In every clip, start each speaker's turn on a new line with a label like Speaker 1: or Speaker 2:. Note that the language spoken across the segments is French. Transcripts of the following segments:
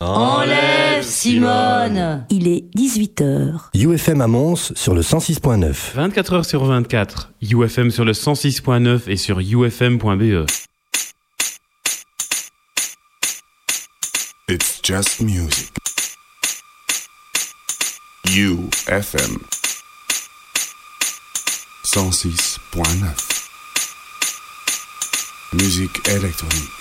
Speaker 1: Enlève Simone
Speaker 2: Il est 18h.
Speaker 3: UFM à Mons sur le 106.9.
Speaker 4: 24 heures sur 24, UFM sur le 106.9 et sur ufm.be.
Speaker 5: It's just music. UFM 106.9 Musique électronique.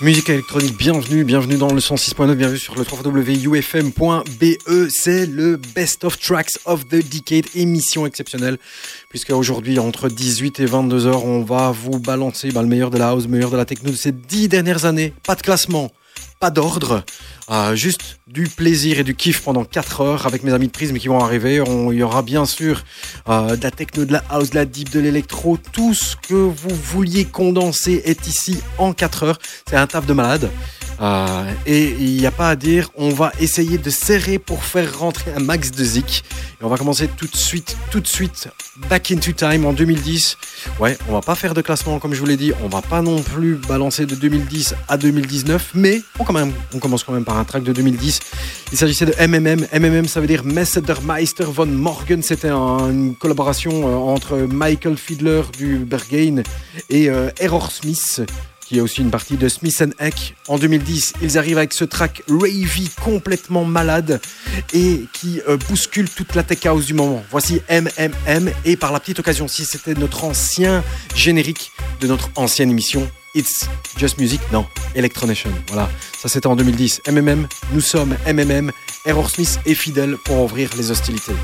Speaker 6: Musique électronique, bienvenue, bienvenue dans le 106.9, bienvenue sur le www.ufm.be. C'est le Best of Tracks of the Decade, émission exceptionnelle, puisque aujourd'hui, entre 18 et 22 heures, on va vous balancer bah, le meilleur de la house, le meilleur de la techno de ces dix dernières années. Pas de classement, pas d'ordre, euh, juste du plaisir et du kiff pendant 4 heures avec mes amis de Prisme qui vont arriver. Il y aura bien sûr euh, de la techno, de la house, de la deep, de l'électro. Tout ce que vous vouliez condenser est ici en 4 heures. C'est un taf de malade. Euh, et il n'y a pas à dire, on va essayer de serrer pour faire rentrer un max de zik. Et on va commencer tout de suite, tout de suite, back into time en 2010. Ouais, on va pas faire de classement comme je vous l'ai dit, on va pas non plus balancer de 2010 à 2019, mais on commence quand même par un track de 2010. Il s'agissait de MMM. MMM, ça veut dire Meister von Morgan. C'était un- une collaboration euh, entre Michael Fiedler du Berghain et euh, Error Smith qui est aussi une partie de Smith Eck. En 2010, ils arrivent avec ce track Ravey complètement malade et qui euh, bouscule toute la tech house du moment. Voici MMM et par la petite occasion, si c'était notre ancien générique de notre ancienne émission It's Just Music, non, Electronation. Voilà, ça c'était en 2010. MMM, nous sommes MMM, Error Smith et Fidel pour ouvrir les hostilités.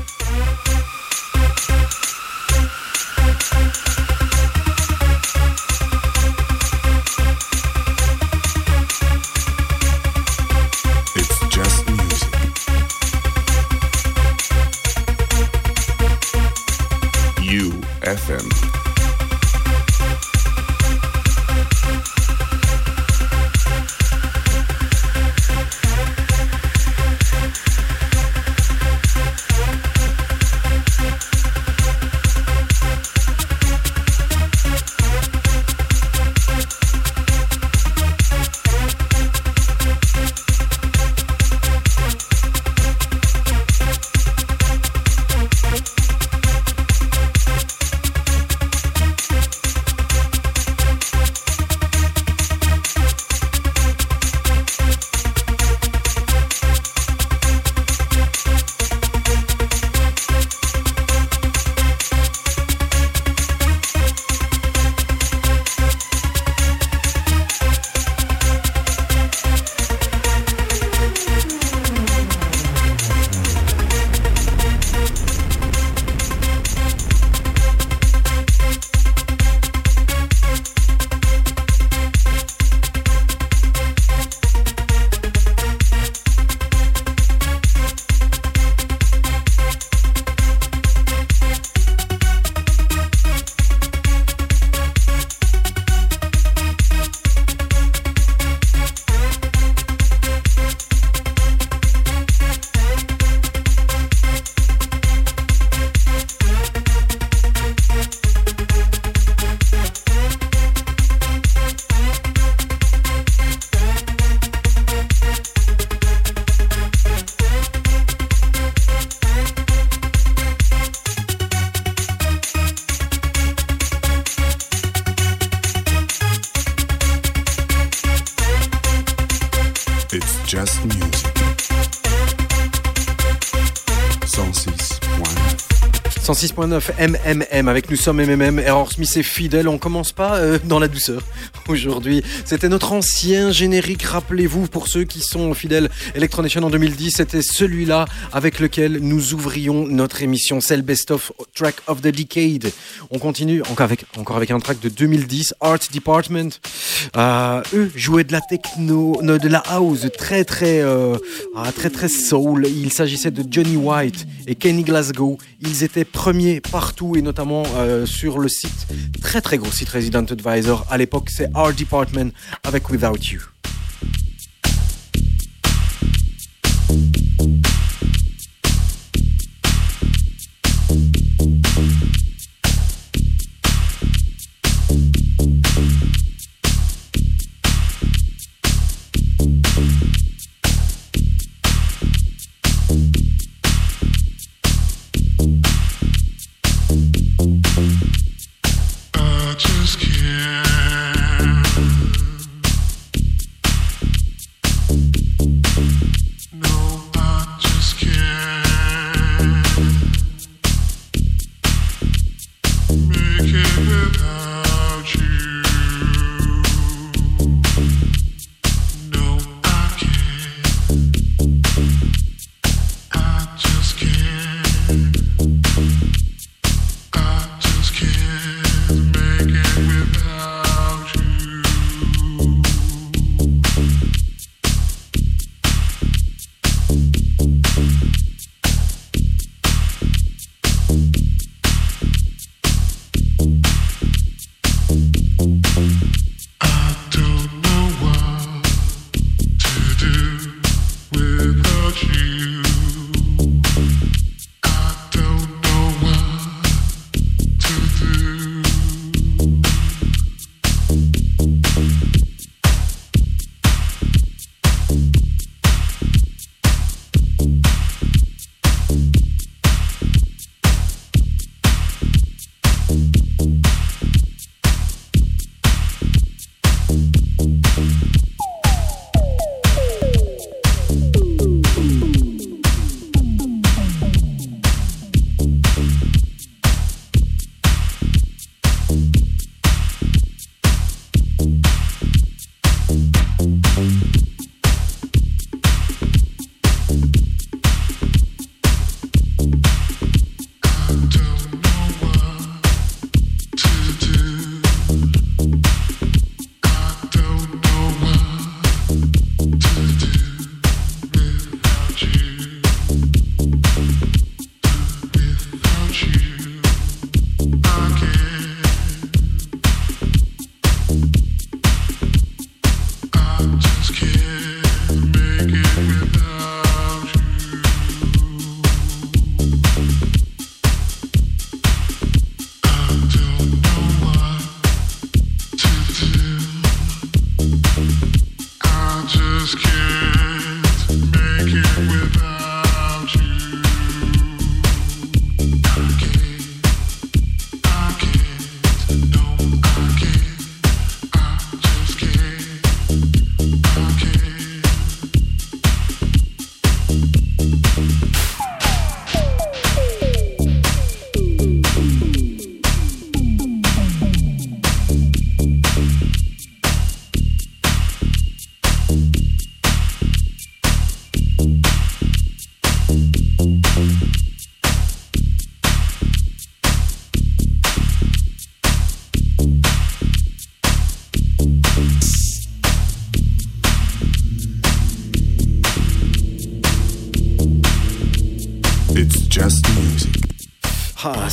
Speaker 5: 106.9
Speaker 6: MMM avec nous sommes MMM, Error Smith et Fidèle. On commence pas euh, dans la douceur aujourd'hui. C'était notre ancien générique, rappelez-vous, pour ceux qui sont fidèles Electronation en 2010, c'était celui-là avec lequel nous ouvrions notre émission. C'est le Best of Track of the Decade. On continue encore avec, encore avec un track de 2010, Art Department. Euh, eux jouaient de la techno, no, de la house très très euh, ah, très très soul. Il s'agissait de Johnny White et Kenny Glasgow. Ils étaient premiers partout et notamment euh, sur le site très très gros site Resident Advisor. À l'époque, c'est Art Department avec Without You.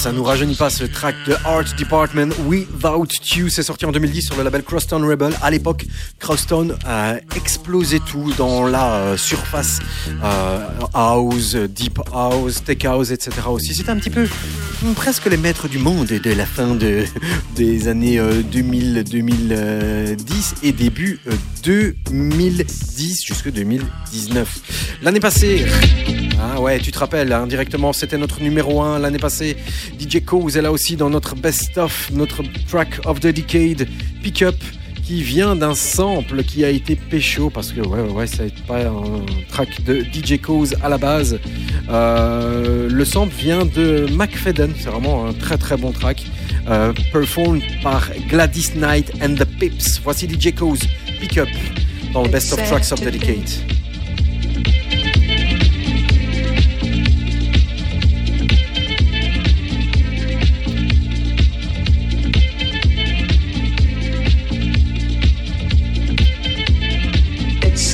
Speaker 6: Ça nous rajeunit pas ce track de Art Department Without You. C'est sorti en 2010 sur le label Crosstown Rebel. À l'époque, Crosstown a explosé tout dans la euh, surface euh, house, deep house, tech house, etc. aussi. C'était un petit peu mm, presque les maîtres du monde de la fin de, des années 2000, euh, 2010 et début 2010 jusque 2019. L'année passée, ah ouais, tu te rappelles, hein, c'était notre numéro 1 l'année passée. DJ Cause est là aussi dans notre best-of, notre track of the decade, Pick Up, qui vient d'un sample qui a été pécho, parce que ouais, ouais, ça n'est pas un track de DJ Cause à la base. Euh, le sample vient de McFadden, c'est vraiment un très très bon track, euh, performed par Gladys Knight and the Pips. Voici DJ Cause, Pick Up, dans le best of tracks of the decade.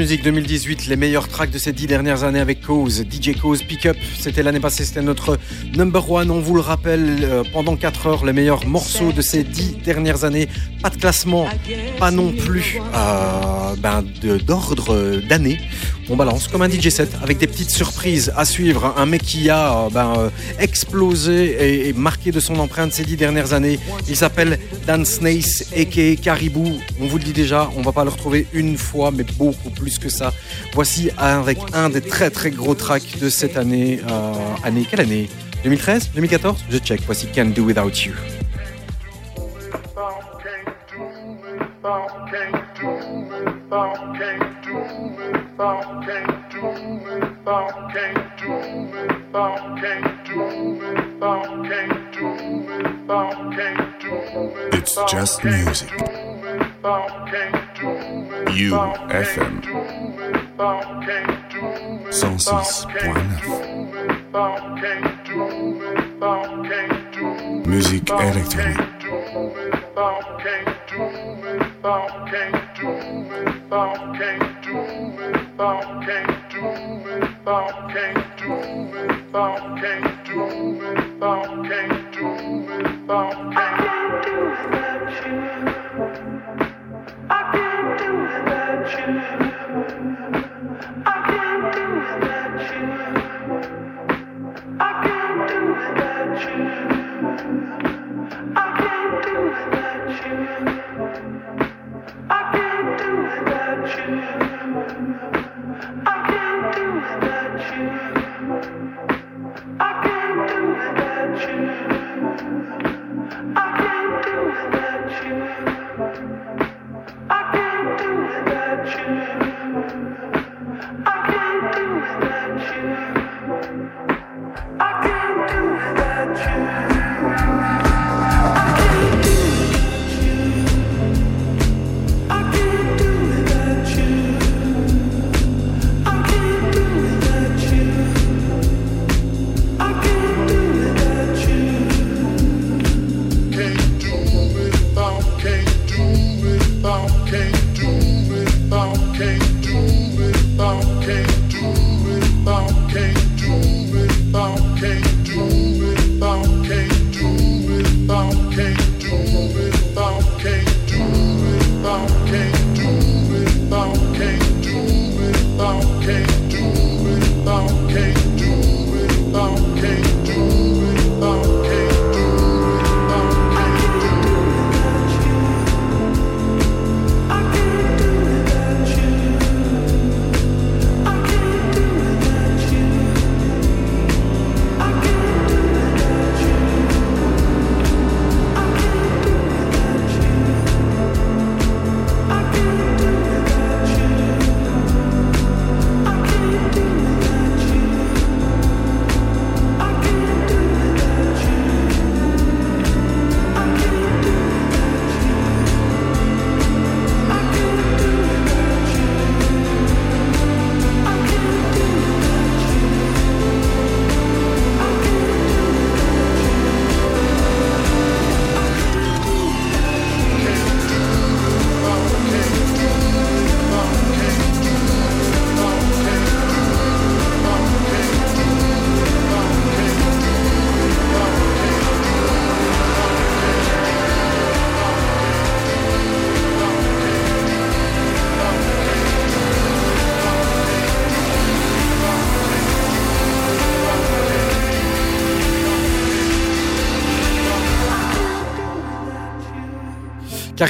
Speaker 6: Music 2018, les meilleurs tracks de ces dix dernières années avec Cause, DJ Cause, Pick Up. C'était l'année passée, c'était notre number one. On vous le rappelle, euh, pendant 4 heures, les meilleurs morceaux de ces dix dernières années. Pas de classement, pas non plus euh, ben, d'ordre d'année. On balance comme un DJ set avec des petites surprises à suivre. Un mec qui a euh, ben, euh, explosé et, marqué de son empreinte ces dix dernières années. Il s'appelle Dan Snace, a.k.a. Caribou. On vous le dit déjà, on va pas le retrouver une fois, mais beaucoup plus que ça. Voici avec un des très très gros tracks de cette année. Euh, année quelle année? 2013 2014 Je check. Voici Can't Do Without You.
Speaker 5: It's just music. UFM 106.9 Musique électronique.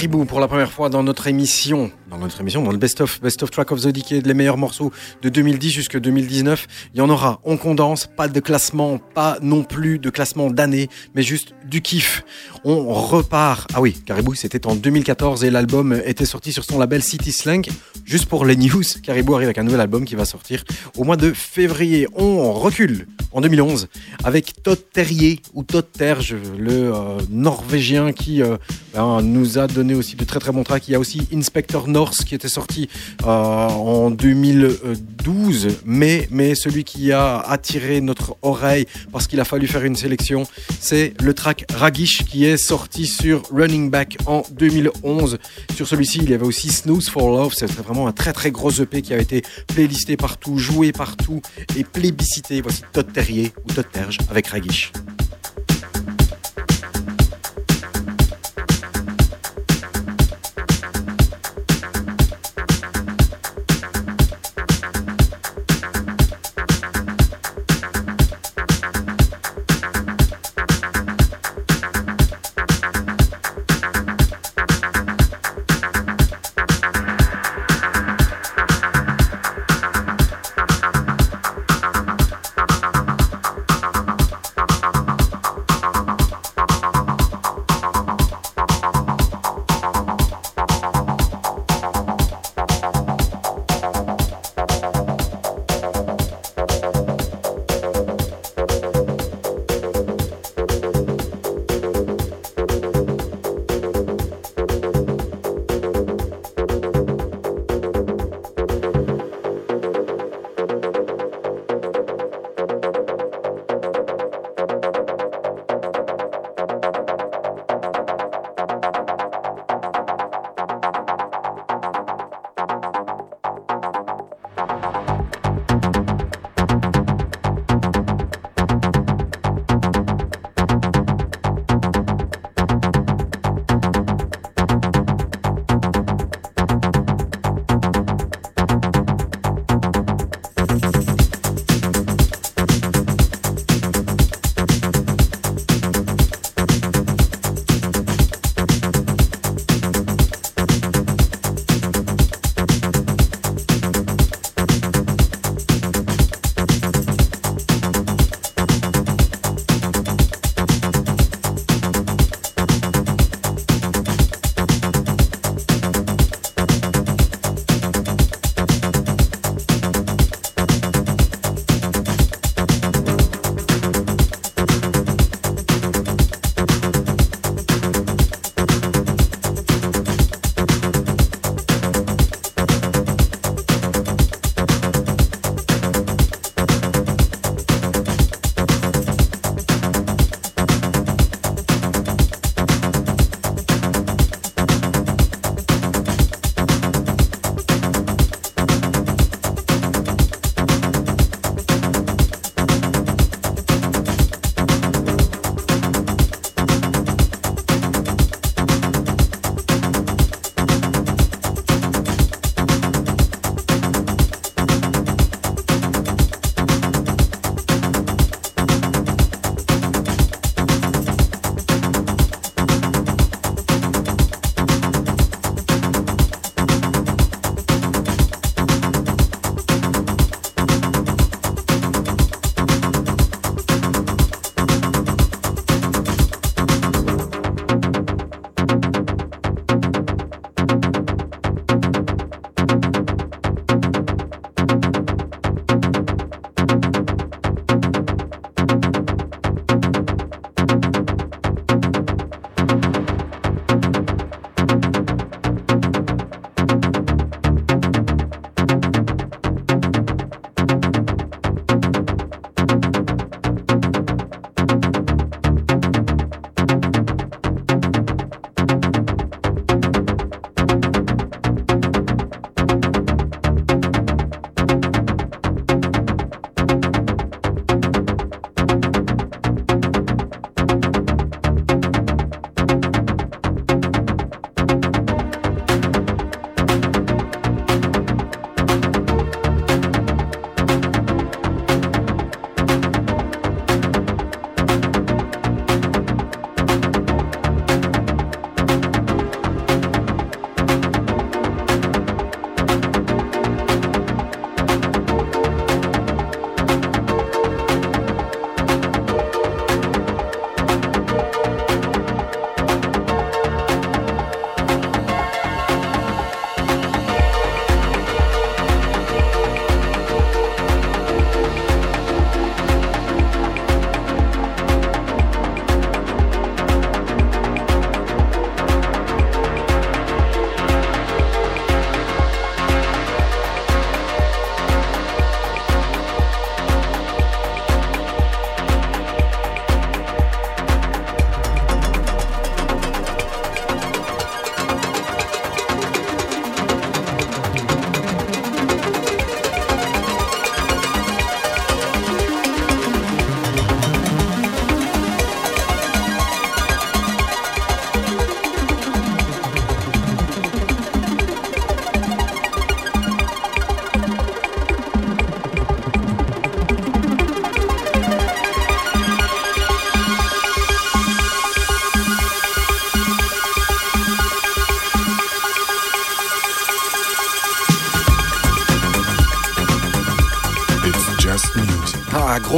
Speaker 6: Pour la première fois dans notre émission, dans notre émission, dans le best of, best of track of the decade, les meilleurs morceaux de 2010 jusqu'à 2019. Il y en aura, on condense, pas de classement, pas non plus de classement d'année, mais juste du kiff. On repart. Ah oui, Caribou, c'était en 2014 et l'album était sorti sur son label City Slang. Juste pour les news, Caribou arrive avec un nouvel album qui va sortir au mois de février. On recule en 2011 avec Todd Terrier ou Todd Terge, le euh, Norvégien qui euh, ben, nous a donné aussi de très très bons tracks. Il y a aussi Inspector No North qui était sorti euh, en 2012, mais, mais celui qui a attiré notre oreille parce qu'il a fallu faire une sélection, c'est le track Ragish qui est sorti sur Running Back en 2011. Sur celui-ci, il y avait aussi Snooze for Love, c'est vraiment un très très gros EP qui a été playlisté partout, joué partout et plébiscité. Voici Todd Terrier ou Todd Terge avec Ragish.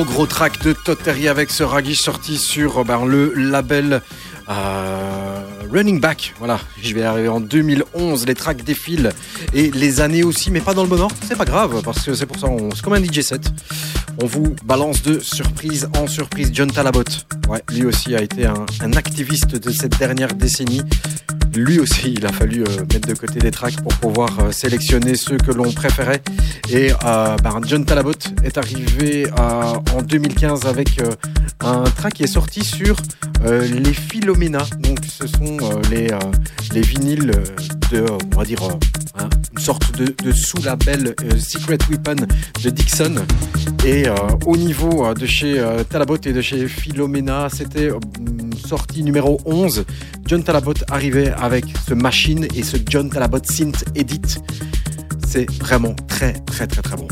Speaker 6: Gros track de Todd Terry avec ce Raggy sorti sur ben, le label euh, Running Back. Voilà, je vais arriver en 2011. Les tracks défilent et les années aussi, mais pas dans le bon ordre. C'est pas grave parce que c'est pour ça, c'est comme un DJ set. On vous balance de surprise en surprise. John Talabot, lui aussi a été un, activiste de cette dernière décennie lui aussi, il a fallu euh, mettre de côté des tracks pour pouvoir euh, sélectionner ceux que l'on préférait. Et euh, ben, John Talabot est arrivé en 2015 avec un track qui est sorti sur les Philomena. Donc, ce sont les, les vinyles de, on va dire, hein, une sorte de, sous-label Secret Weapon de Dixon. Et au niveau de chez Talabot et de chez Philomena, c'était sortie numéro 11. John Talabot arrivait avec ce machine et ce John Talabot Synth Edit. C'est vraiment très très très très bon.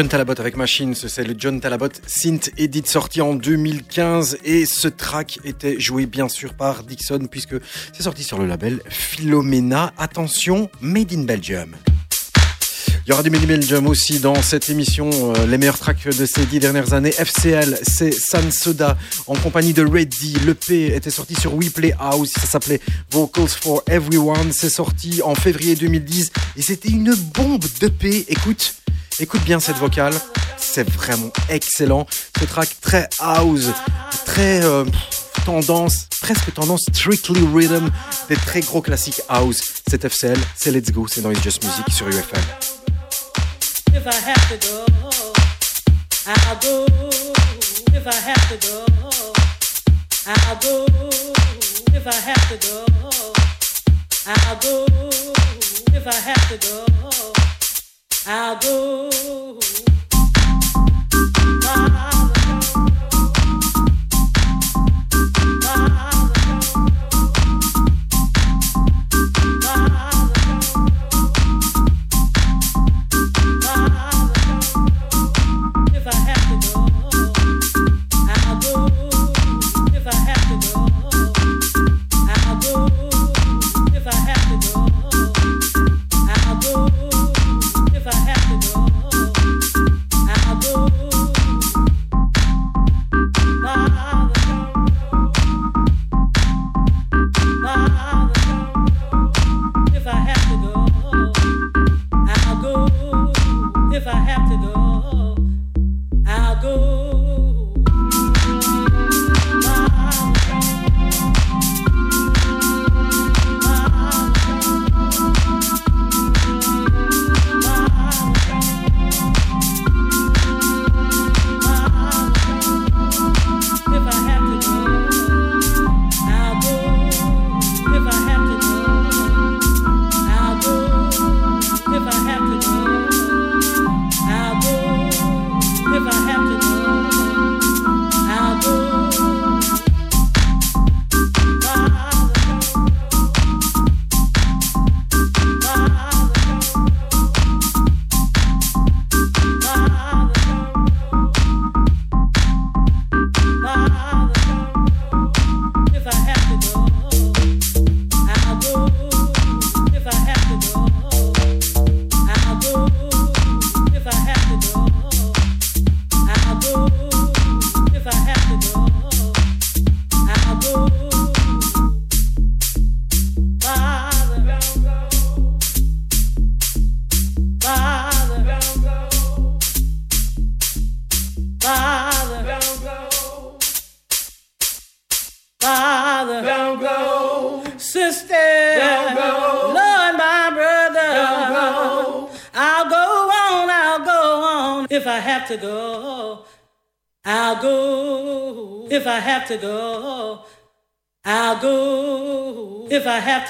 Speaker 6: John Talabot avec Machine, c'est le John Talabot Synth Edit sorti en 2015 et ce track était joué bien sûr par Dixon puisque c'est sorti sur le label Philomena. Attention, Made in Belgium. Il y aura du Made in Belgium aussi dans cette émission. Euh, les meilleurs tracks de ces dix dernières années. FCL, c'est San Soda en compagnie de Reddy. Le P était sorti sur We Play House. Ça s'appelait Vocals for Everyone. C'est sorti en février 2010 et c'était une bombe de P. Écoute. Écoute bien cette vocale, c'est vraiment excellent. Ce track très house, très euh, tendance, presque tendance strictly rhythm, des très gros classiques house. C'est FCL, c'est Let's Go, c'est dans It's Just Music sur UFM. If I go. If I go. If I go. If I. I'll go.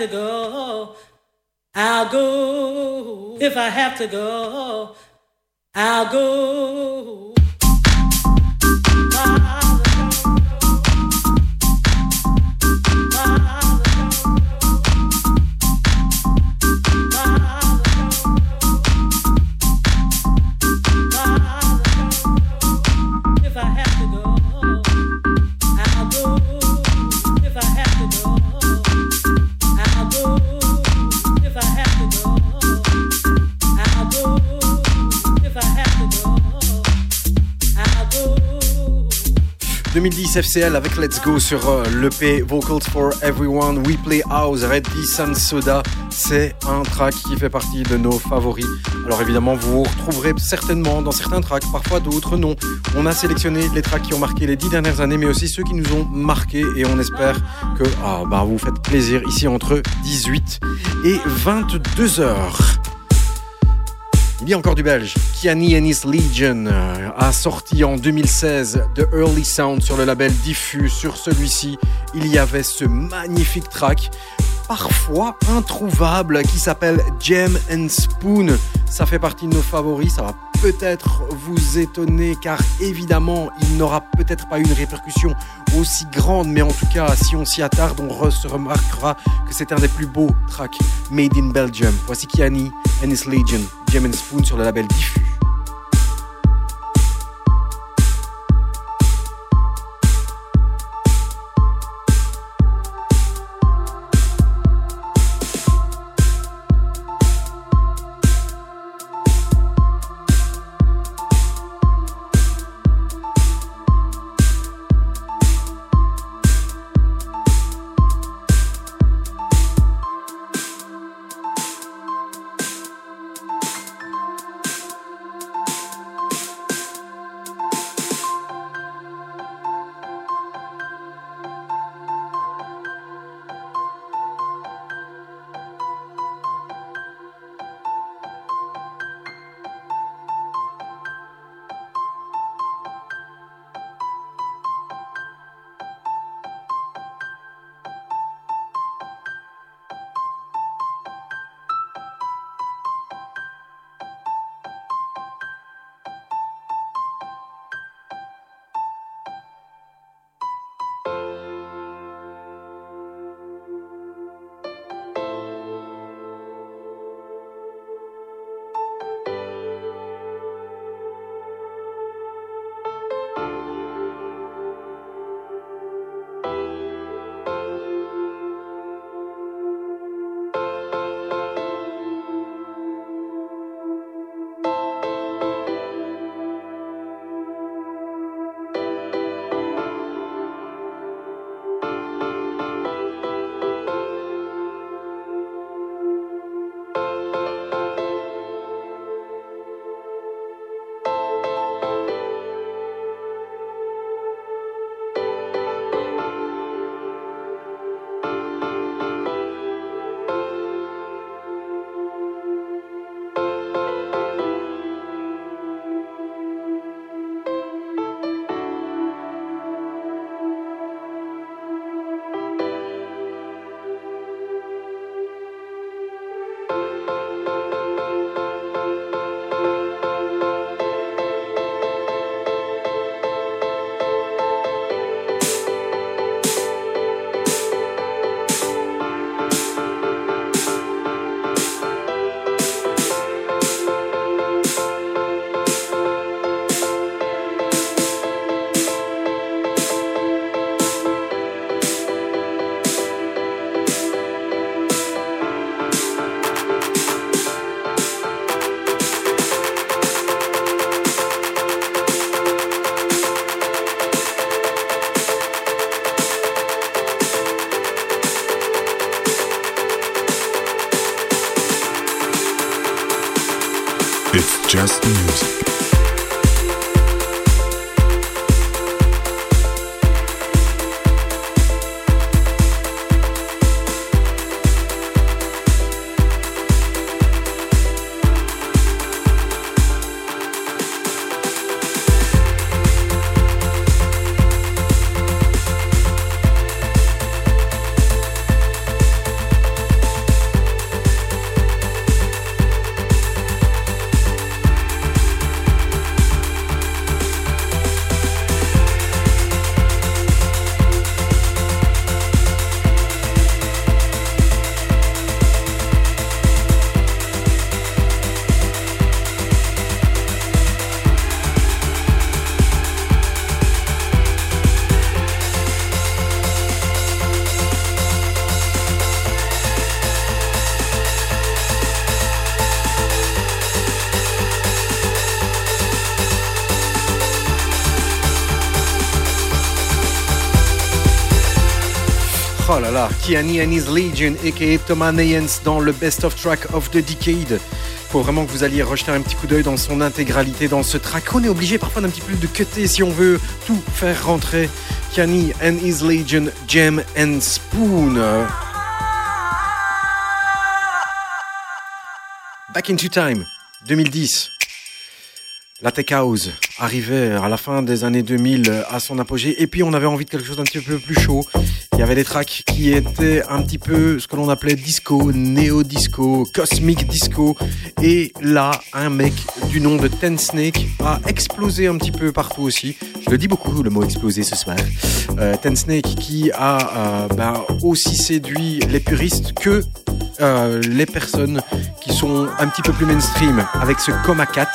Speaker 2: To go, I'll go. If I have to go, I'll go.
Speaker 6: FCL avec Let's Go sur euh, l'EP Vocals for Everyone, We Play House, Reddy San Soda. C'est un track qui fait partie de nos favoris. Alors évidemment, vous vous retrouverez certainement dans certains tracks, parfois d'autres non. On a sélectionné les tracks qui ont marqué les dix dernières années, mais aussi ceux qui nous ont marqués et on espère que ah, bah, vous faites plaisir ici entre 18 et 22 heures. Il y a encore du belge. Kiani Ennis Legion euh, a sorti en 2016 The Early Sound sur le label Diffus. Sur celui-ci, il y avait ce magnifique track parfois introuvable qui s'appelle Gem and Spoon. Ça fait partie de nos favoris, peut-être vous étonner car évidemment il n'aura peut-être pas une répercussion aussi grande mais en tout cas si on s'y attarde on se remarquera que c'est un des plus beaux tracks made in Belgium. Voici Kiani and his Legion, Gem and Spoon sur le label Diffus.
Speaker 5: Just
Speaker 6: Kiani and his Legion, aka Thomas Nayens dans le Best of Track of the Decade. Faut vraiment que vous alliez rejeter un petit coup d'œil dans son intégralité dans ce track. On est obligé parfois d'un petit peu de cutter si on veut tout faire rentrer. Kiani and his Legion, Gem and Spoon. Back into Time, 2010. La Tech House arrivait à la fin des années 2000 à son apogée et puis on avait envie de quelque chose d'un petit peu plus chaud y avait des tracks qui étaient un petit peu ce que l'on appelait disco, néo-disco, cosmic disco. Et là, un mec du nom de Ten Snake a explosé un petit peu partout aussi. Je le dis beaucoup, le mot exploser ce soir. Euh, Ten Snake qui a euh, ben, aussi séduit les puristes que euh, les personnes qui sont un petit peu plus mainstream avec ce Coma Cat.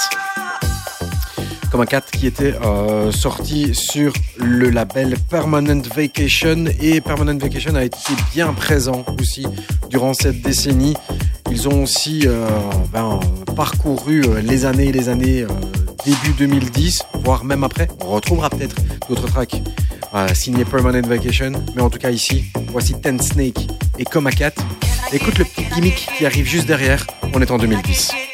Speaker 6: Coma Cat qui était euh, sorti sur le label Permanent Vacation et Permanent Vacation a été bien présent aussi durant cette décennie. Ils ont aussi euh, ben, parcouru euh, les années et les années début 2010, voire même après. On retrouvera peut-être d'autres tracks signés Permanent Vacation, mais en tout cas ici, voici Ten Snake et Coma Cat. Écoute le petit gimmick qui arrive juste derrière, on est en 2010.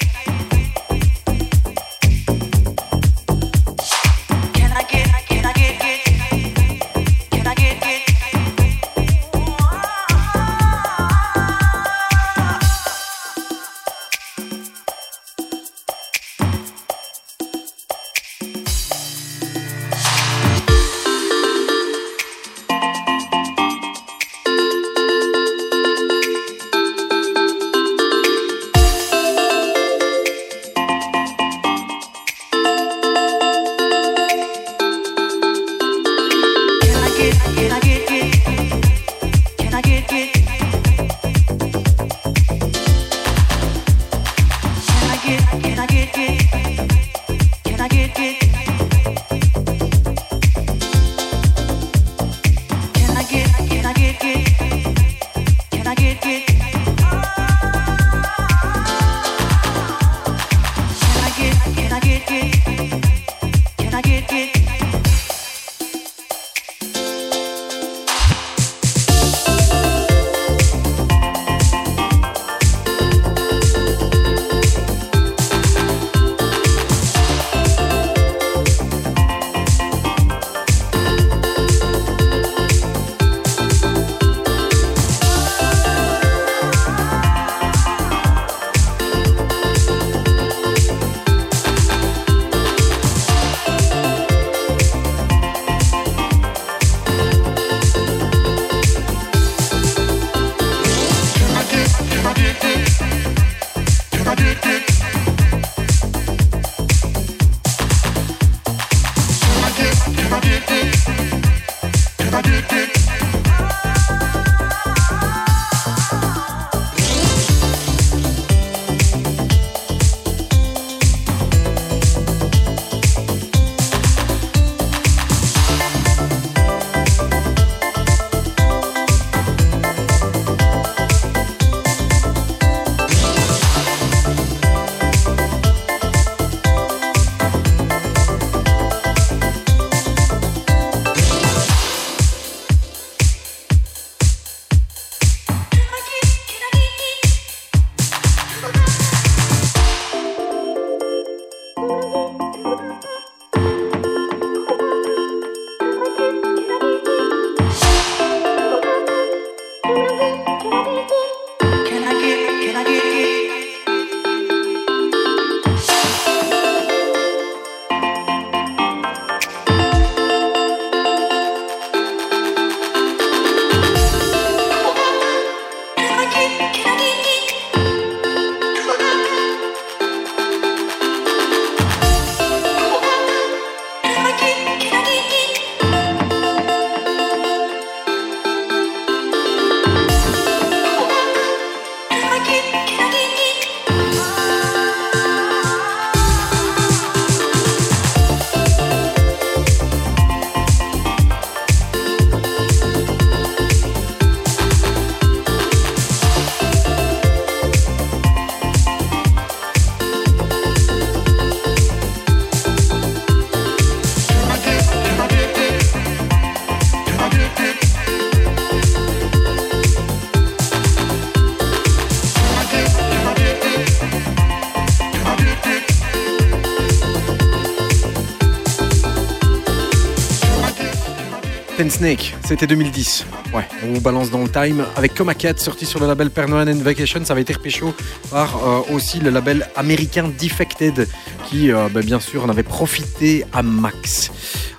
Speaker 6: Snake, c'était 2010. Ouais, on vous balance dans le time avec Coma sorti sur le label Permanent Vacation. Ça avait été repêché par euh, aussi le label américain Defected qui, euh, bah, bien sûr, en avait profité à max.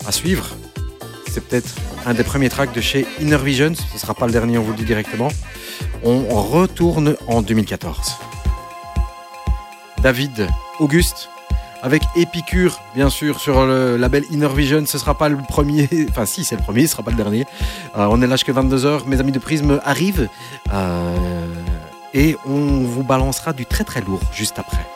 Speaker 6: À suivre, c'est peut-être un des premiers tracks de chez Inner Visions. Ce ne sera pas le dernier, on vous le dit directement. On retourne en 2014. David Auguste avec Épicure, bien sûr, sur le label Inner Vision. Ce sera pas le premier, enfin si, c'est le premier, ce sera pas le dernier. Euh, on est là jusqu'à 22h. Mes amis de Prisme arrivent euh, et on vous balancera du très très lourd juste après.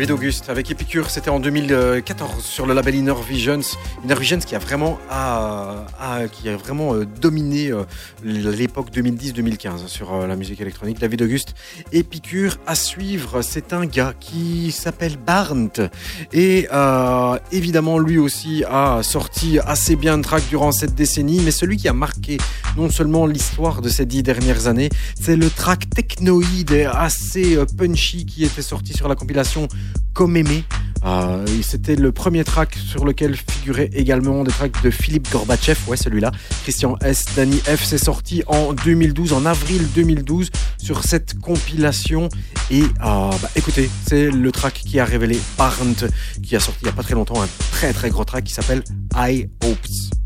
Speaker 6: David Auguste avec Epicure, c'était en 2014 sur le label Inner Visions. Inner Visions qui a vraiment, a- a- qui a vraiment euh, dominé euh, l'époque 2010-2015 sur euh, la musique électronique. David Auguste, Epicure à suivre, c'est un gars qui s'appelle Barnt et euh, évidemment lui aussi a sorti assez bien de tracks durant cette décennie, mais celui qui a marqué non seulement l'histoire de ces dix dernières années, c'est le track technoïde assez euh, punchy qui était sorti sur la compilation Comme aimé. Euh, C'était le premier track sur lequel figuraient également des tracks de Philippe Gorbatchev, ouais celui-là. Christian S, Danny F, c'est sorti en 2012, en avril 2012, sur cette compilation. Et euh, bah, écoutez, c'est le track qui a révélé Barnt, qui a sorti il n'y a pas très longtemps un très très gros track qui s'appelle I Hopes.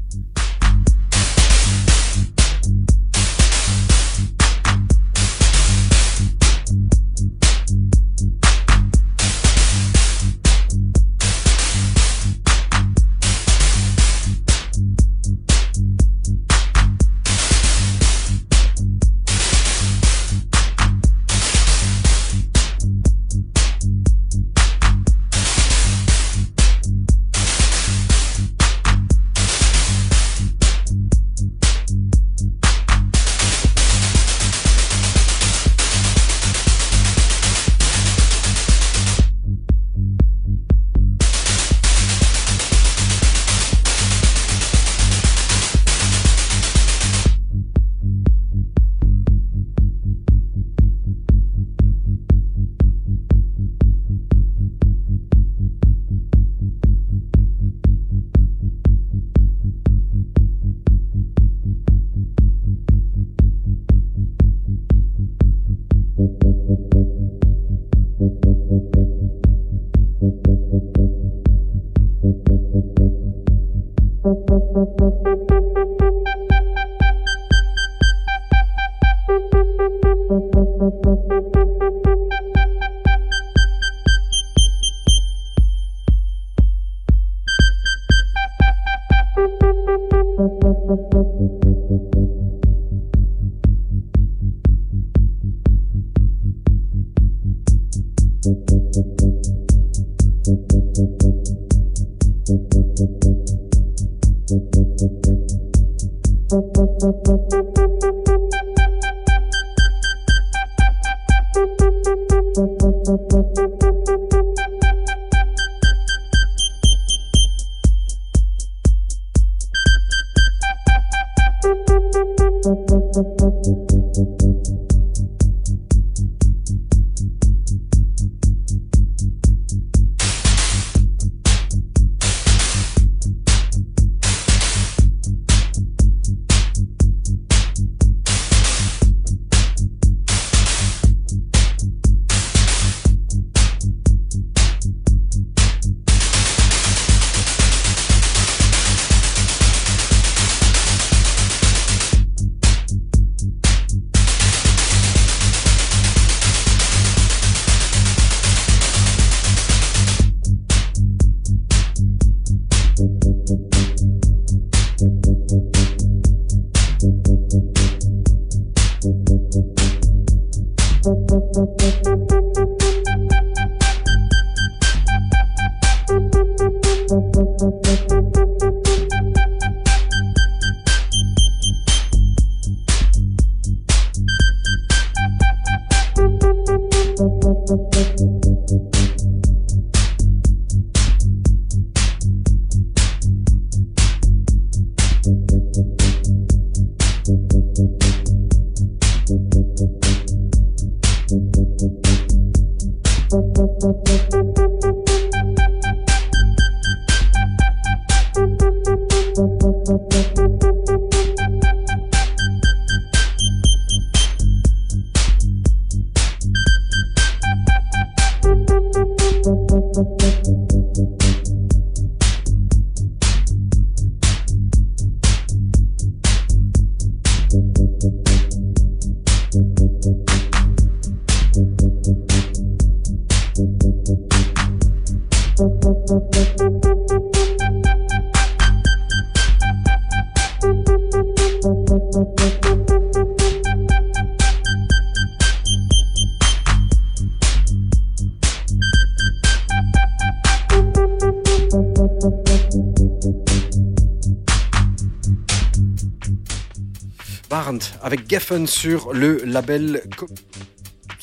Speaker 6: Sur le label.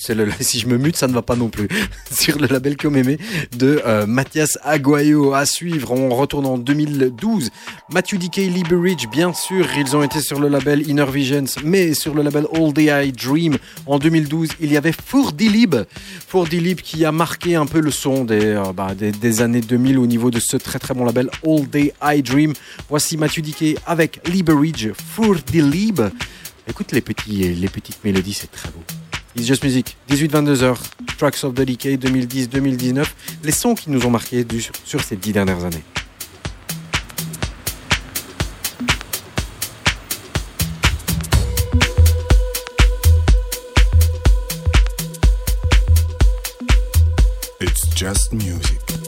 Speaker 6: Le, si je me mute, ça ne va pas non plus. sur le label Commémé de euh, Mathias Aguayo à suivre. On retourne en 2012. Matthew DK, Liberidge, bien sûr, ils ont été sur le label Inner Visions, mais sur le label All Day I Dream en 2012, il y avait Fourdilib. Fourdilib qui a marqué un peu le son des, euh, bah, des, années 2000 au niveau de ce très très bon label All Day I Dream. Voici Matthew DK avec Liberidge, Fourdilib. Écoute les, petits, les petites mélodies, c'est très beau. It's Just Music, 18-22h, Tracks of the Decade 2010-2019, les sons qui nous ont marqués sur ces dix dernières années.
Speaker 5: It's just music.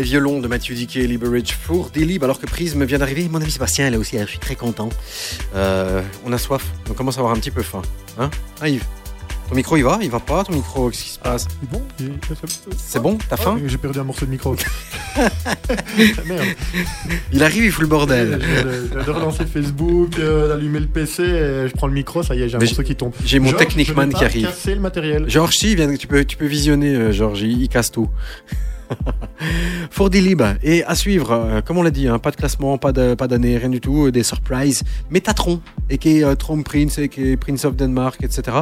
Speaker 6: Les violons de Mathieu Dickey et Liberage pour libres alors que Prisme vient d'arriver. Mon ami Sébastien, elle est aussi, je suis très content. Euh, on a soif, on commence à avoir un petit peu faim. Hein, hein Yves Ton micro il va Il va pas ton micro Qu'est-ce qui se passe
Speaker 7: Bon, j'ai-
Speaker 6: C'est bon T'as faim
Speaker 7: Ah, J'ai perdu un morceau de micro. Merde.
Speaker 6: Il arrive, il fout le bordel.
Speaker 7: viens de- relancer Facebook, euh, d'allumer le PC, et je prends le micro, ça y est, j'ai un
Speaker 6: Mais
Speaker 7: morceau qui tombe.
Speaker 6: j'ai mon Technicman qui arrive.
Speaker 7: cassé le matériel.
Speaker 6: Georges, si, viens, tu, peux, tu peux visionner, euh, Georges, il, il casse tout. For Dilib. Et à suivre, euh, comme on l'a dit, hein, pas de classement, pas de- pas d'année, rien du tout, euh, des surprises. Métatron, et qui est euh, Prince, et qui est Prince of Denmark, etc.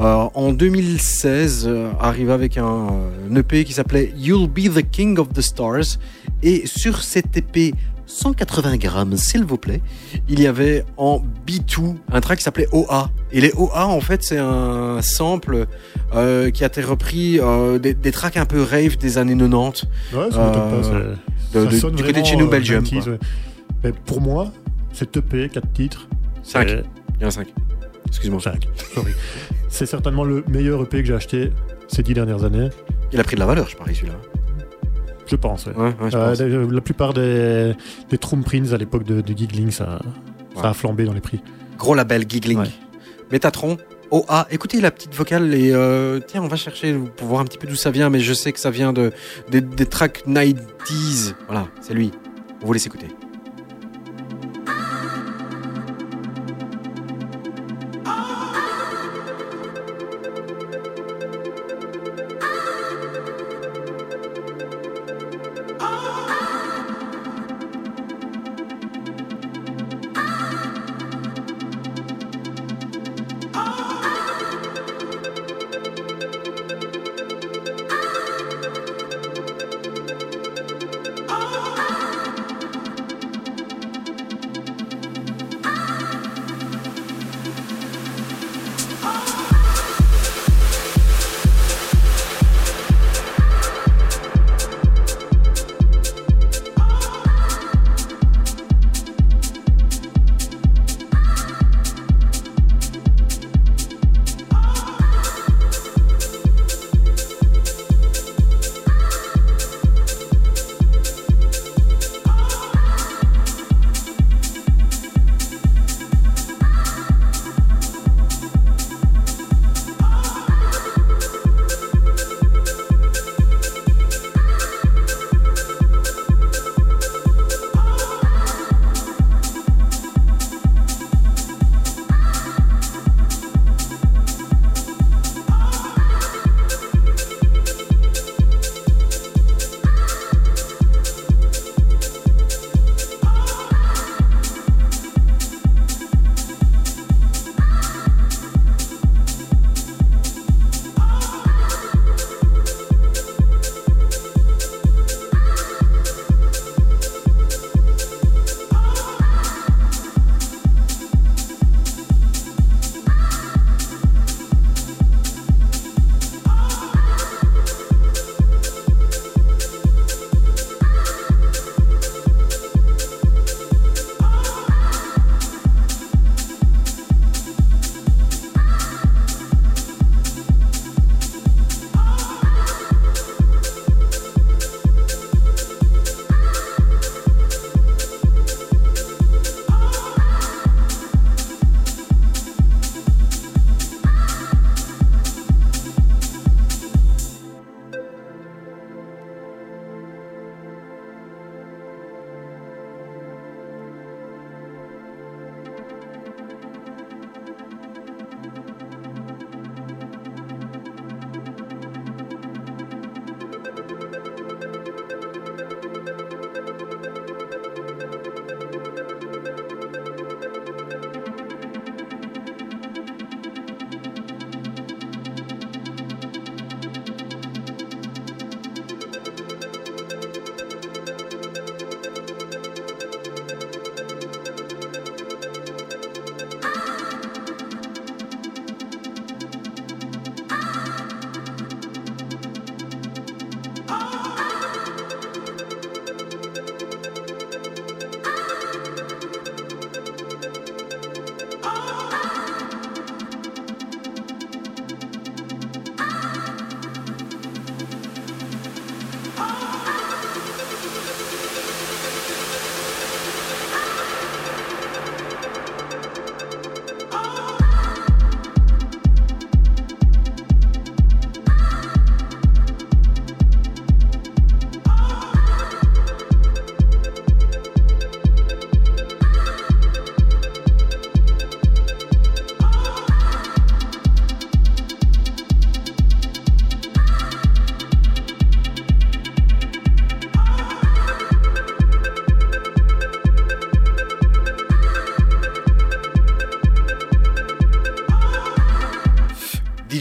Speaker 6: Euh, en 2016, euh, arrive avec un, un EP qui s'appelait You'll Be the King of the Stars. Et sur cet EP, 180 grammes, s'il vous plaît, il y avait en B2 un track qui s'appelait OA. Et les OA, en fait, c'est un sample euh, qui a été repris euh, des, des tracks un peu rave des années 90
Speaker 7: Ouais, ça m'étonne pas.
Speaker 6: Euh,
Speaker 7: ça-
Speaker 6: de-
Speaker 7: ça
Speaker 6: de-
Speaker 7: sonne
Speaker 6: du côté de chez nous,
Speaker 7: euh,
Speaker 6: Belgium.
Speaker 7: 90s,
Speaker 6: quoi.
Speaker 7: ouais. Mais pour moi, cet EP, 4 titres.
Speaker 6: Cinq.
Speaker 7: c'est-
Speaker 6: Il y en a 5. Excuse-moi.
Speaker 7: Cinq, sorry. C'est certainement le meilleur EP que j'ai acheté ces 10 dernières années.
Speaker 6: Il a pris de la valeur, je parie, celui-là.
Speaker 7: Je pense, ouais.
Speaker 6: Ouais, ouais, je
Speaker 7: Euh,
Speaker 6: pense.
Speaker 7: la, la plupart des, des à l'époque de, de Giggling, ça, a flambé dans les prix.
Speaker 6: Gros label, Giggling.
Speaker 7: Ouais.
Speaker 6: Métatron, OA. Écoutez la petite vocale et euh, tiens, on va chercher pour voir un petit peu d'où ça vient, mais je sais que ça vient de, des, des tracks 90s. Voilà, c'est lui. On vous laisse écouter.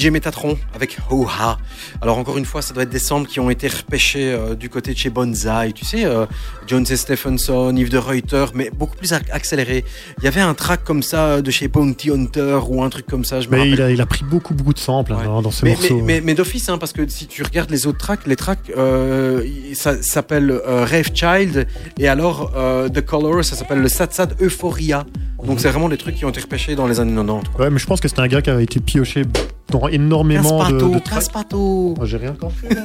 Speaker 6: DJ Metatron avec Ho-Ha. Alors encore une fois, ça doit être des samples qui ont été repêchés euh, du côté de chez Bonsai. Tu sais, euh, Jones et Stephenson, Yves de Reuter, mais beaucoup plus ac- accéléré. Il y avait un track comme ça de chez Bounty Hunter ou un truc comme ça. Je me
Speaker 7: Mais
Speaker 6: rappelle
Speaker 7: il a, il a pris beaucoup, beaucoup de samples hein,
Speaker 6: Ouais.
Speaker 7: dans, dans ce
Speaker 6: mais,
Speaker 7: morceau.
Speaker 6: mais, mais, mais d'office, hein, parce que si tu regardes les autres tracks, les tracks, euh, ça s'appelle euh, Rave Child, et alors euh, The Color, ça s'appelle le Satsad Euphoria. Donc c'est vraiment des trucs qui ont été repêchés dans les années 90. quoi.
Speaker 7: Ouais, mais je pense que c'était un gars qui avait été pioché dans énormément de, de. Oh, J'ai rien encore fait. là.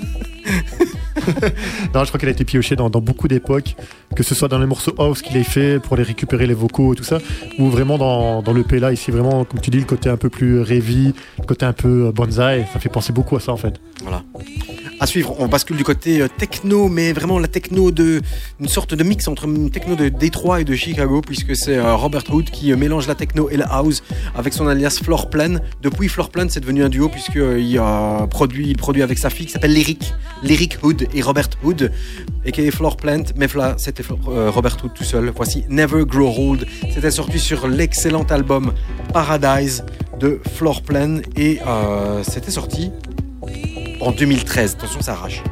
Speaker 7: non, je crois qu'il a été pioché dans, dans beaucoup d'époques, que ce soit dans les morceaux house qu'il ait fait pour les récupérer les vocaux et tout ça, ou vraiment dans, dans le là, ici vraiment, comme tu dis, le côté un peu plus heavy, le côté un peu euh, bonsaï, ça fait penser beaucoup à ça en fait.
Speaker 6: Voilà. À suivre, on bascule du côté euh, techno, mais vraiment la techno de une sorte de mix entre une techno de Détroit et de Chicago, puisque c'est euh, Robert Hood qui euh, mélange la techno et la house avec son alias Floorplan. Depuis Floorplan, c'est devenu un duo puisque il produit, produit avec sa fille qui s'appelle Lyric, Lyric Hood et Robert Hood, et qui est Floorplan. Mais là, c'était Robert Hood tout seul. Voici Never Grow Old. C'était sorti sur l'excellent album Paradise de Floorplan et c'était sorti en 2013. Attention, ça arrache.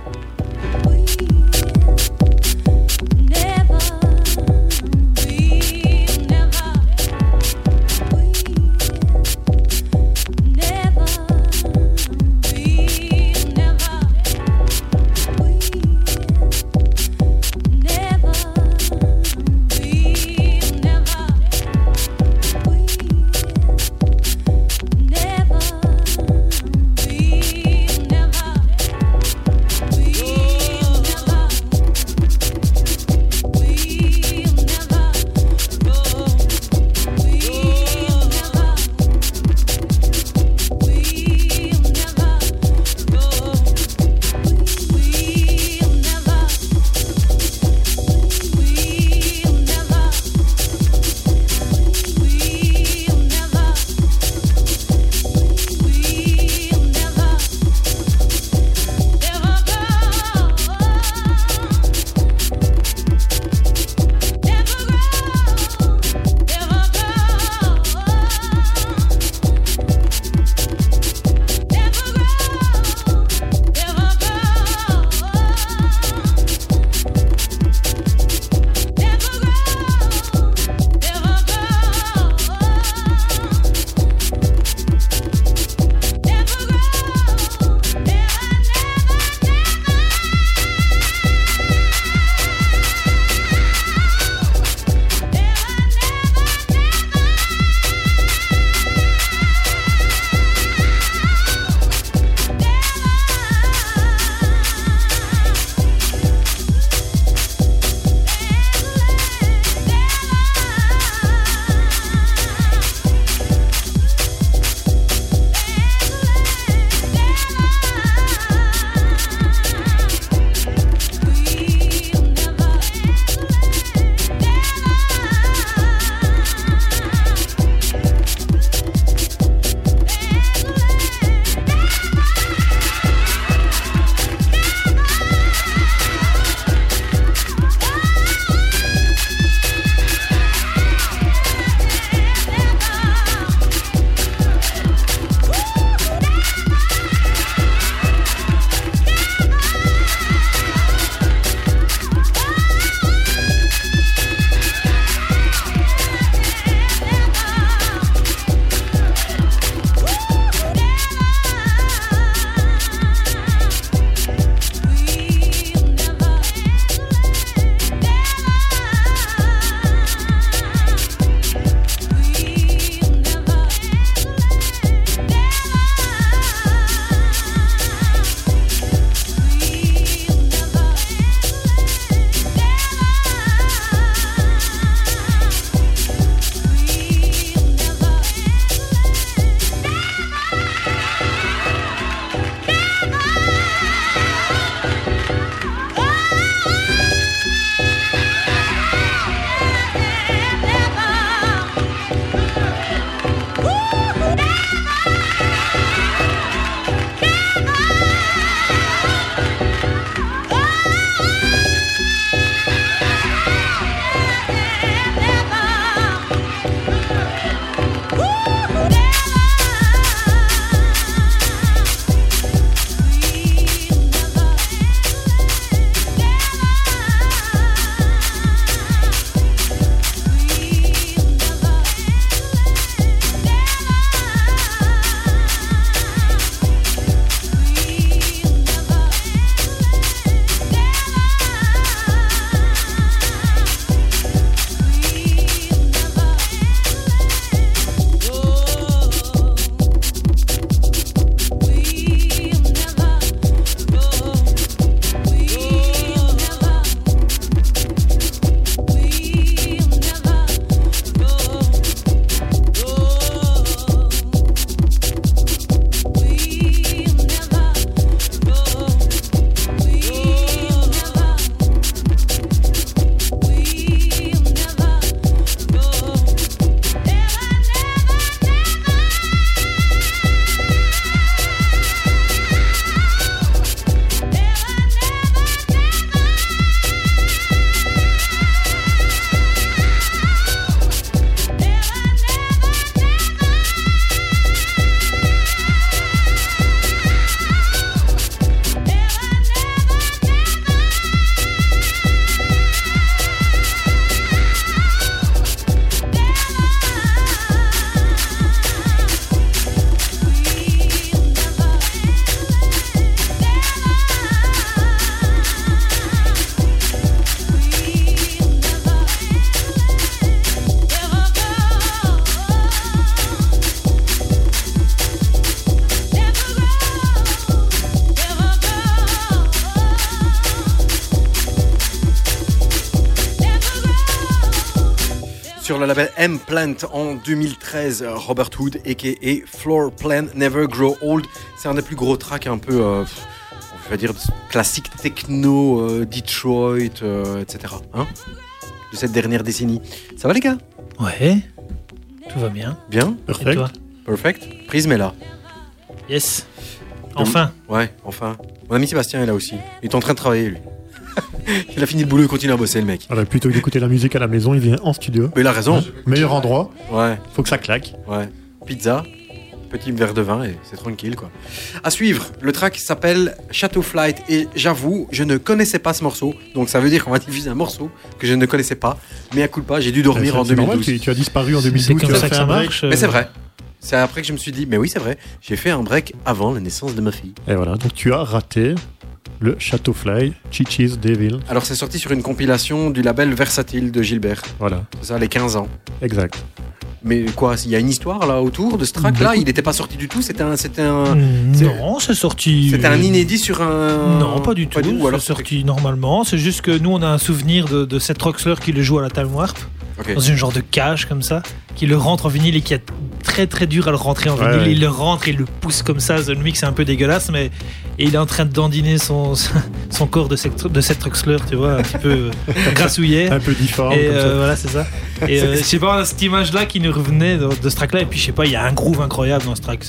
Speaker 6: Label M-Plant en 2013, Robert Hood, a.k.a. Floor Plan Never Grow Old. C'est un des plus gros tracks un peu, euh, pff, on va dire, classique techno, euh, Detroit, euh, etc. Hein de cette dernière décennie. Ça va les gars?
Speaker 8: Ouais, tout va bien.
Speaker 6: Bien?
Speaker 8: Et
Speaker 7: Perfect.
Speaker 8: toi?
Speaker 6: Perfect Prisme est là.
Speaker 8: Yes. Enfin.
Speaker 6: Ouais, enfin. Mon ami Sébastien est là aussi. Il est en train de travailler, lui. Il a fini le boulot, il continue à bosser, le mec.
Speaker 7: Alors, plutôt que d'écouter la musique à la maison, il vient en studio.
Speaker 6: Mais il a raison.
Speaker 7: Meilleur endroit,
Speaker 6: Ouais,
Speaker 7: faut que ça claque.
Speaker 6: ouais. Pizza, petit verre de vin et c'est tranquille, quoi. À suivre, le track s'appelle Chateau Flight et j'avoue, je ne connaissais pas ce morceau. Donc ça veut dire qu'on va diffuser un morceau que je ne connaissais pas. Mais à coup de pas, j'ai dû dormir
Speaker 7: C'est-
Speaker 6: en
Speaker 7: c'est normal,
Speaker 6: 2012.
Speaker 7: tu, tu as disparu en
Speaker 8: C'est
Speaker 7: 2012, tu
Speaker 8: comme
Speaker 7: as
Speaker 8: ça
Speaker 7: fait
Speaker 8: que
Speaker 7: un
Speaker 8: ça
Speaker 7: break.
Speaker 8: marche.
Speaker 6: Mais c'est
Speaker 8: euh,
Speaker 6: vrai. C'est après que je me suis dit, mais oui, c'est vrai. J'ai fait un break avant la naissance de ma fille.
Speaker 7: Et voilà, donc tu as raté le Château Fly, Chichi's Devil.
Speaker 6: Alors c'est sorti sur une compilation du label Versatile de Gilbert.
Speaker 7: Voilà,
Speaker 6: C'est ça, les 15 ans.
Speaker 7: exact.
Speaker 6: Mais quoi, il y a une histoire là autour de ce track là Il n'était pas sorti du tout? C'était un, c'était un, c'est-
Speaker 8: Non, c'est sorti.
Speaker 6: c'était un inédit sur un.
Speaker 8: Non, pas du tout. C'est sorti normalement. C'est juste que nous, on a un souvenir de, de cette Roxler qui le joue à la Time Warp, dans une genre de cage comme ça, qui le rentre en vinyle et qui est très très dur à le rentrer en
Speaker 7: Ouais,
Speaker 8: vinyle.
Speaker 7: ouais.
Speaker 8: Il le rentre et il le pousse comme ça. Le mix est un peu dégueulasse, mais et il est en train de dandiner son, son corps de cette, de cette Roxler, tu vois, un petit peu euh, grassouillet.
Speaker 7: Un peu difforme
Speaker 8: Et
Speaker 7: comme
Speaker 8: euh,
Speaker 7: ça.
Speaker 8: voilà, c'est ça. Et euh, je sais pas, on a cette image-là qui nous revenait de, de ce track-là. Et puis, je sais pas, il y a un groove incroyable dans ce track.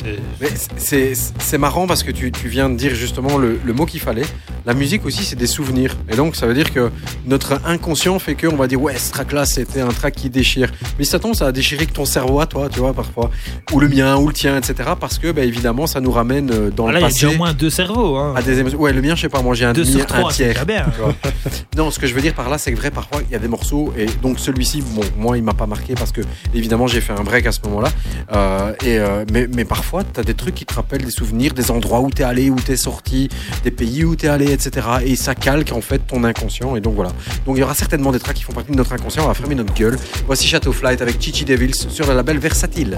Speaker 8: C'est
Speaker 6: marrant parce que tu, tu viens de dire justement le, le mot qu'il fallait. La musique aussi, c'est des souvenirs. Et donc, ça veut dire que notre inconscient fait qu'on va dire, ouais, ce track-là, c'était un track qui déchire. Mais ça tombe, ça a déchiré que ton cerveau à toi, tu vois, parfois. Ou le mien, ou le tien, etc. Parce que, bah, évidemment, ça nous ramène euh, dans
Speaker 8: Voilà,
Speaker 6: le
Speaker 8: il y a
Speaker 6: passé.
Speaker 8: déjà au moins deux cerveaux. Hein.
Speaker 6: à des émotions. Ouais, le mien, je sais pas, moi j'ai un
Speaker 8: Deux
Speaker 6: demi,
Speaker 8: sur
Speaker 6: un
Speaker 8: trois, c'est
Speaker 6: tiers.
Speaker 8: bien.
Speaker 6: vois. non, ce que je veux dire par là, c'est que vrai, parfois, il y a des morceaux, et donc celui-ci, bon, moi, il m'a pas marqué parce que, évidemment, j'ai fait un break à ce moment-là. Euh, et, euh, mais, mais parfois, tu as des trucs qui te rappellent des souvenirs, des endroits où tu es allé, où tu es sorti, des pays où tu es allé, etc. Et ça calque, en fait, ton inconscient. Et donc voilà. Donc il y aura certainement des tracks qui font partie de notre inconscient. On va fermer notre gueule. Voici Chateau Flight avec Chichi Devils sur le label Versatile.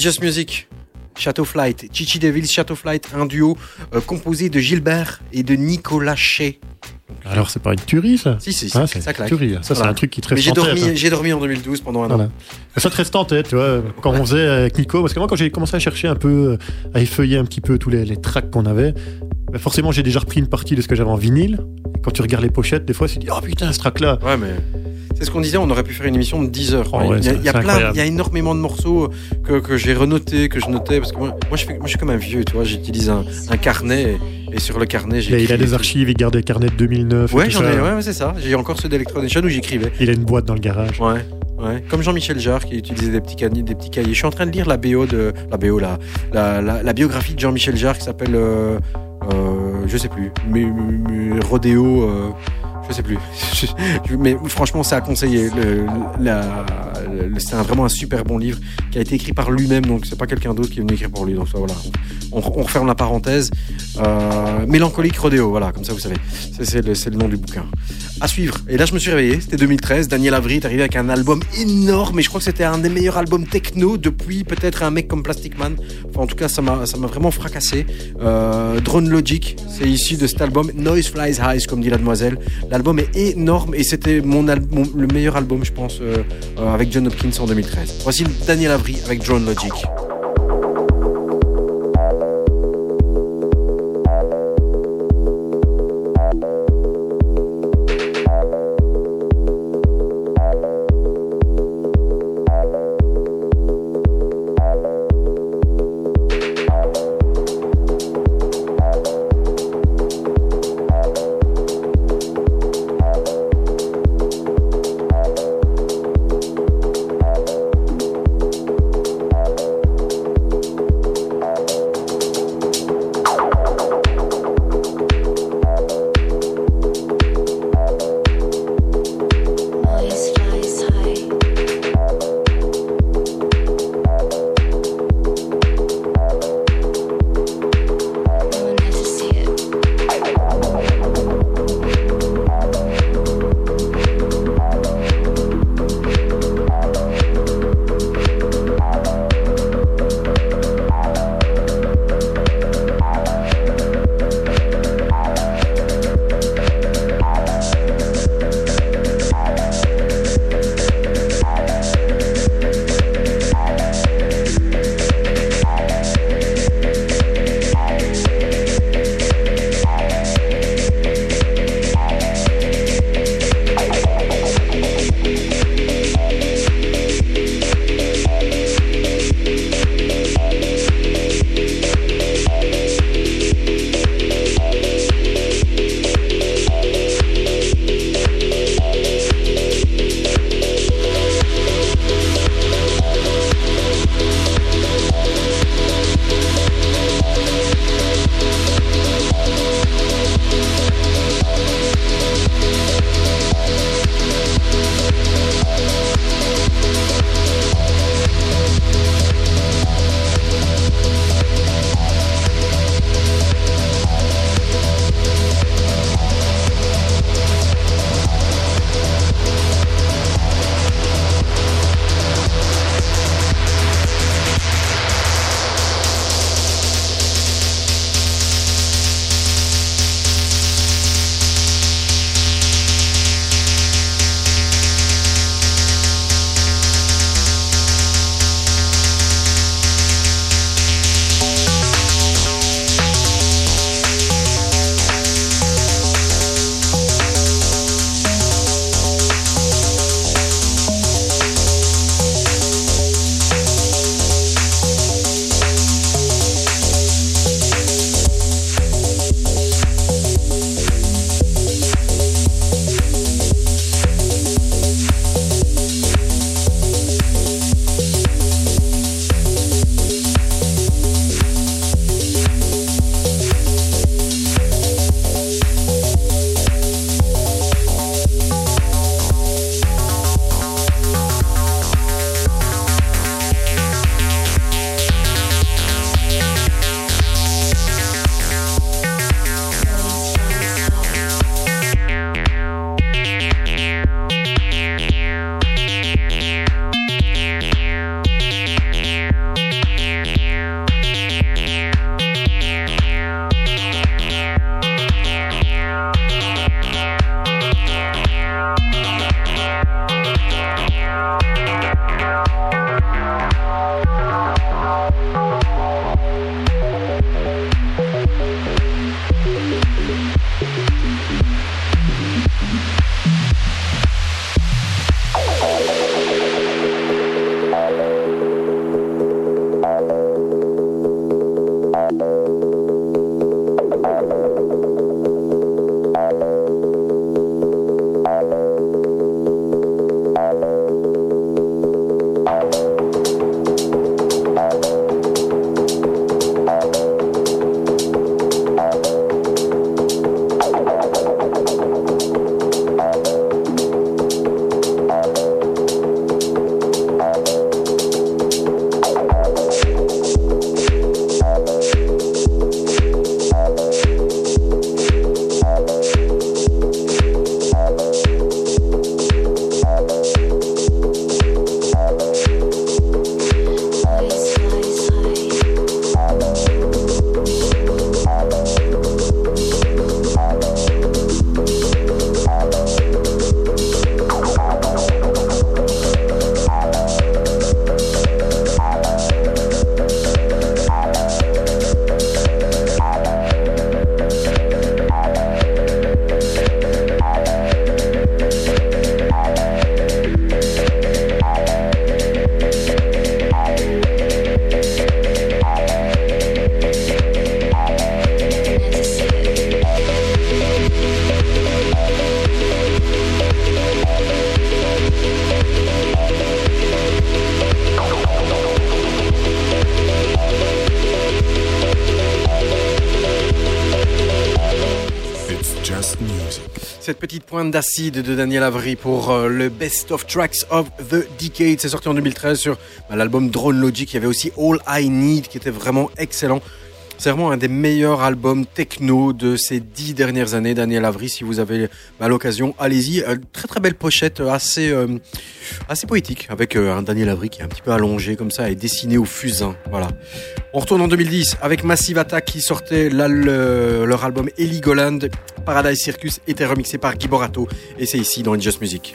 Speaker 6: It's Just Music. Chateau Flight, Chichi Devils, Chateau Flight, un duo euh, composé de Gilbert et de Nicolas Shea.
Speaker 7: Alors, c'est pas une tuerie, ça
Speaker 6: Si, si,
Speaker 7: Ah,
Speaker 6: ça,
Speaker 7: c'est
Speaker 6: ça claque.
Speaker 7: tuerie. Ça, c'est un truc qui te
Speaker 6: Mais
Speaker 7: reste en tête, hein.
Speaker 6: j'ai dormi en 2012 pendant un an.
Speaker 7: Ça te reste en tête, tu vois, quand on faisait avec Nico, parce que moi, quand j'ai commencé à chercher un peu, euh, à effeuiller un petit peu tous les, les tracks qu'on avait, bah, forcément, j'ai déjà repris une partie de ce que j'avais en vinyle. Quand tu regardes les pochettes, des fois, tu te dis, oh putain, ce track-là.
Speaker 6: Ouais, mais c'est ce qu'on disait, on aurait pu faire une émission de 10 heures.
Speaker 7: Oh, ouais,
Speaker 6: il y a, il y a
Speaker 7: c'est
Speaker 6: plein,
Speaker 7: incroyable.
Speaker 6: il y a énormément de morceaux que, que j'ai renotés, que je notais, parce que moi, moi, je, fais, moi je suis comme un vieux, tu vois, j'utilise un, un carnet et, et sur le carnet,
Speaker 7: Il
Speaker 6: j'ai
Speaker 7: a, il a des archives, il garde des carnets de 2009. et
Speaker 6: Ouais, j'en ai, ouais, ouais, c'est ça. J'ai encore ceux d'Electronation où j'écrivais.
Speaker 7: Il a une boîte dans le garage.
Speaker 6: Ouais, ouais. Comme Jean-Michel Jarre qui utilisait des petits, cani- des petits cahiers. Je suis en train de lire la BO de la BO la, la, la, la biographie de Jean-Michel Jarre qui s'appelle euh, euh, je sais plus, mais, mais Rodéo. euh, je sais plus. Mais franchement, c'est à conseiller. Le, la- c'est vraiment un super bon livre qui a été écrit par lui-même, donc c'est pas quelqu'un d'autre qui est venu écrire pour lui. Donc ça, voilà. On, referme la parenthèse. Euh, Mélancolique Rodéo, voilà, comme ça vous savez. C'est, le, nom du bouquin. À suivre. Et là, je me suis réveillé. C'était 2013. Daniel Avery est arrivé avec un album énorme. Et je crois que c'était un des meilleurs albums techno depuis peut-être un mec comme Plastic Man. Enfin, en tout cas, ça m'a, vraiment fracassé. Euh, Drone Logic, c'est issu de cet album. Noise Flies High, comme dit la demoiselle. L'album est énorme et c'était mon, le meilleur album, je pense, euh, avec John Hopkins en 2013. Voici Daniel Avery avec Drone Logic.
Speaker 9: D'acide de Daniel Avery pour euh, le Best of Tracks of the Decade. C'est sorti en 2013 sur bah, l'album Drone Logic. Il y avait aussi All I Need qui était vraiment excellent. C'est vraiment un des meilleurs albums techno de ces dix dernières années, Daniel Avery. Si vous avez bah, l'occasion, allez-y. Euh, très très belle pochette, assez euh, assez poétique, avec un Daniel Avery qui est un petit peu allongé comme ça et dessiné au fusain. Voilà. On retourne en 2010 avec Massive Attack qui sortait leur album Heligoland. Paradise Circus était remixé par Guy Borato et c'est ici dans Just Music.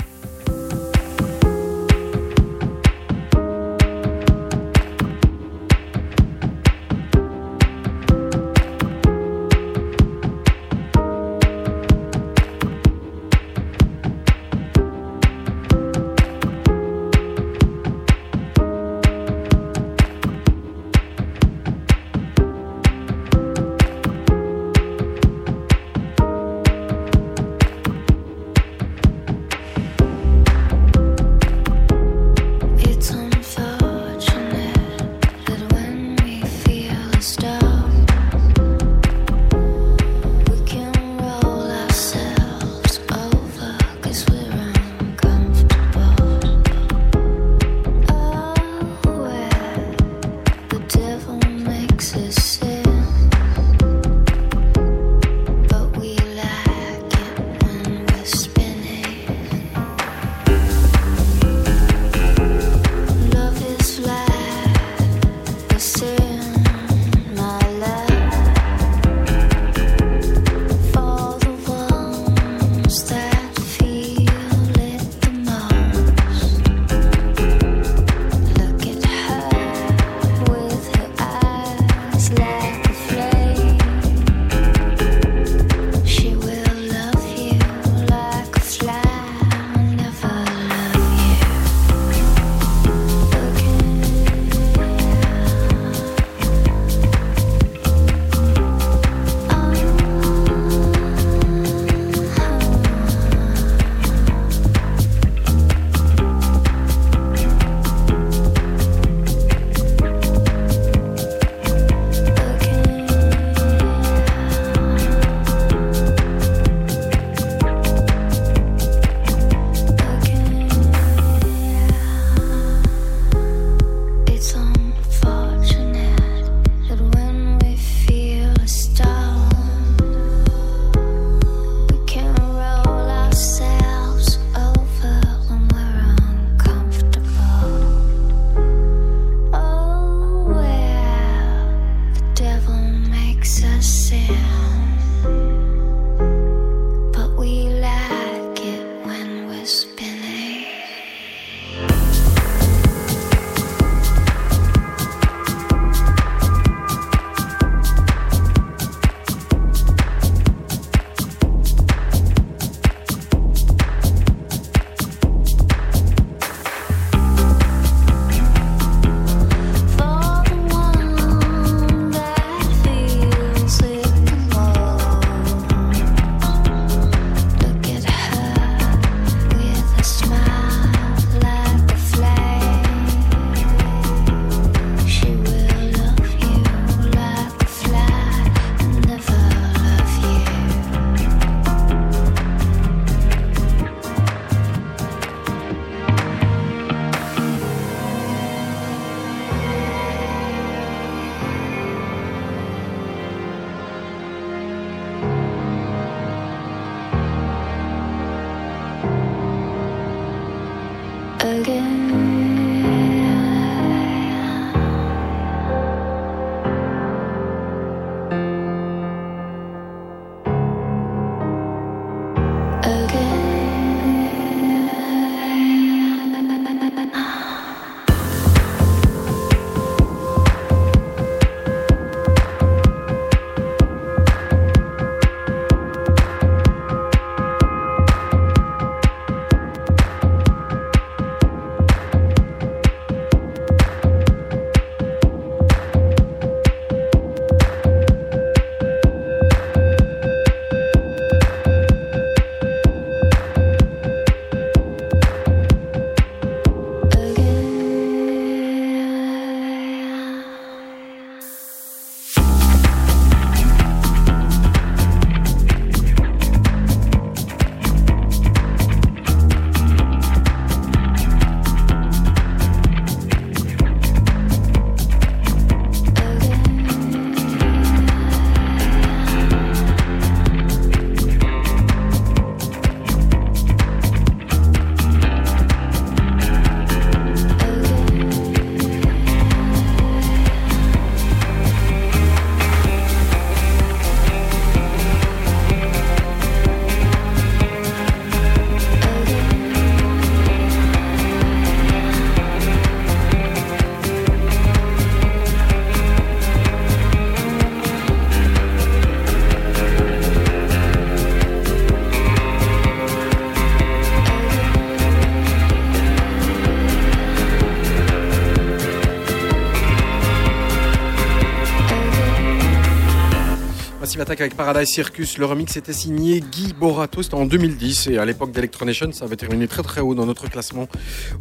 Speaker 6: Avec Paradise Circus. Le remix était signé Guy Borato, c'était en 2010 et à l'époque d'Electronation, ça avait terminé très très haut dans notre classement.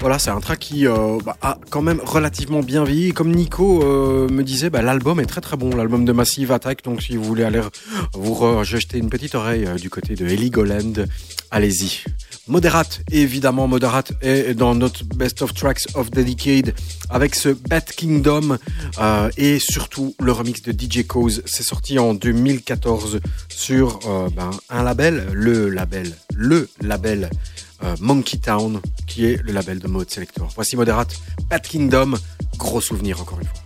Speaker 6: Voilà, c'est un track qui euh, bah, a quand même relativement bien vieilli. Comme Nico euh, me disait, bah, l'album est très très bon, l'album de Massive Attack. Donc si vous voulez aller vous re- jeter une petite oreille euh, du côté de Heligoland, allez-y. Moderate, évidemment, Moderate est dans notre Best of Tracks of the Decade avec ce Bat Kingdom euh, et surtout le remix de DJ Cause. C'est sorti en 2014 sur euh, ben, un label, le label, le label euh, Monkey Town, qui est le label de Mode Selector. Voici Moderate, Bat Kingdom, gros souvenir encore une fois.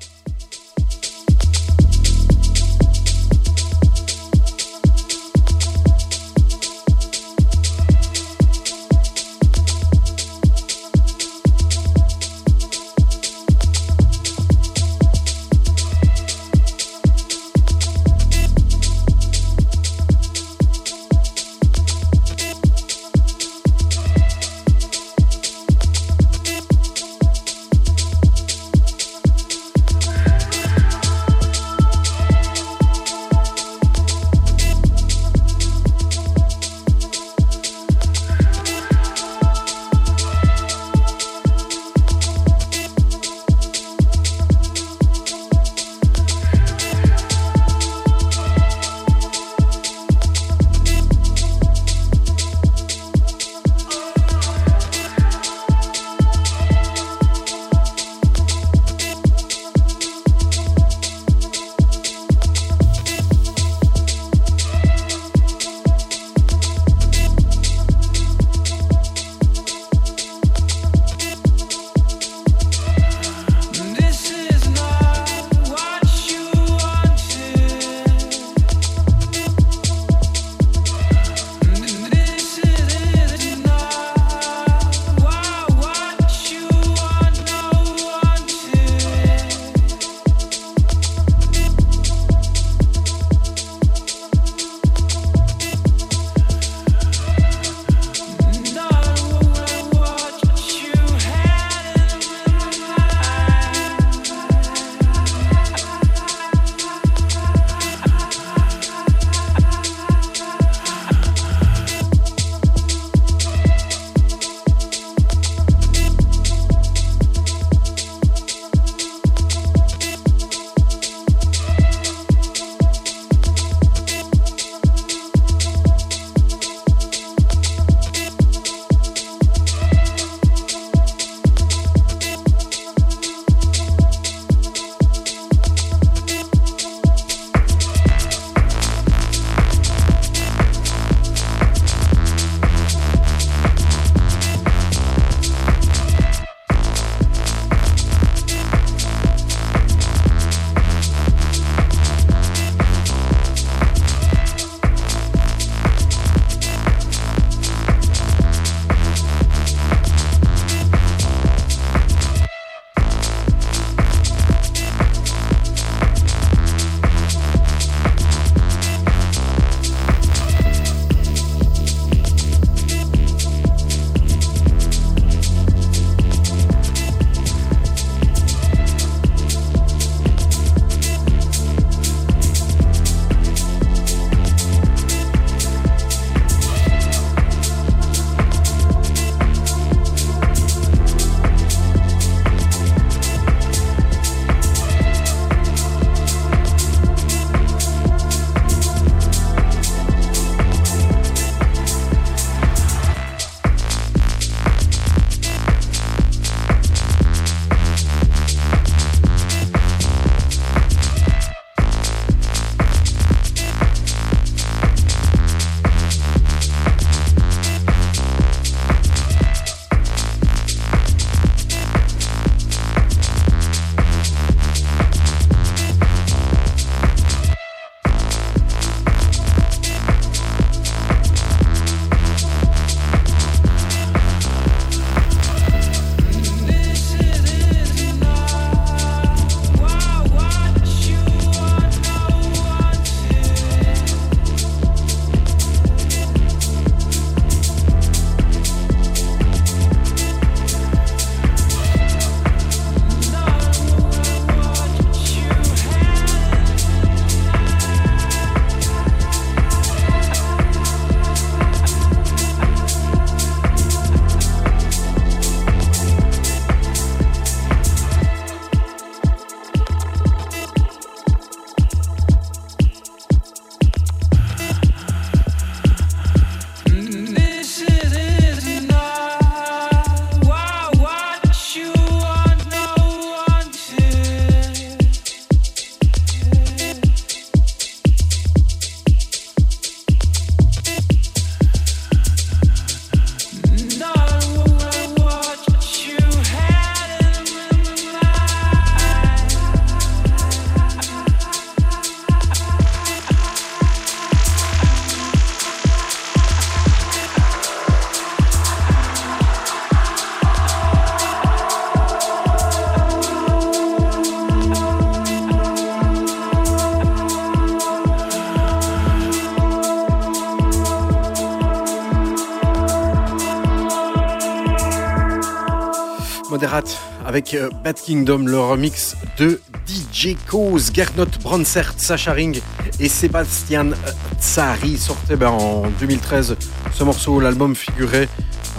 Speaker 6: Avec euh, Bad Kingdom, le remix de DJ Cause, Gernot Bronsert, Sacha Ring et Sébastien euh, Tsari sortait ben, en 2013 ce morceau. L'album figurait,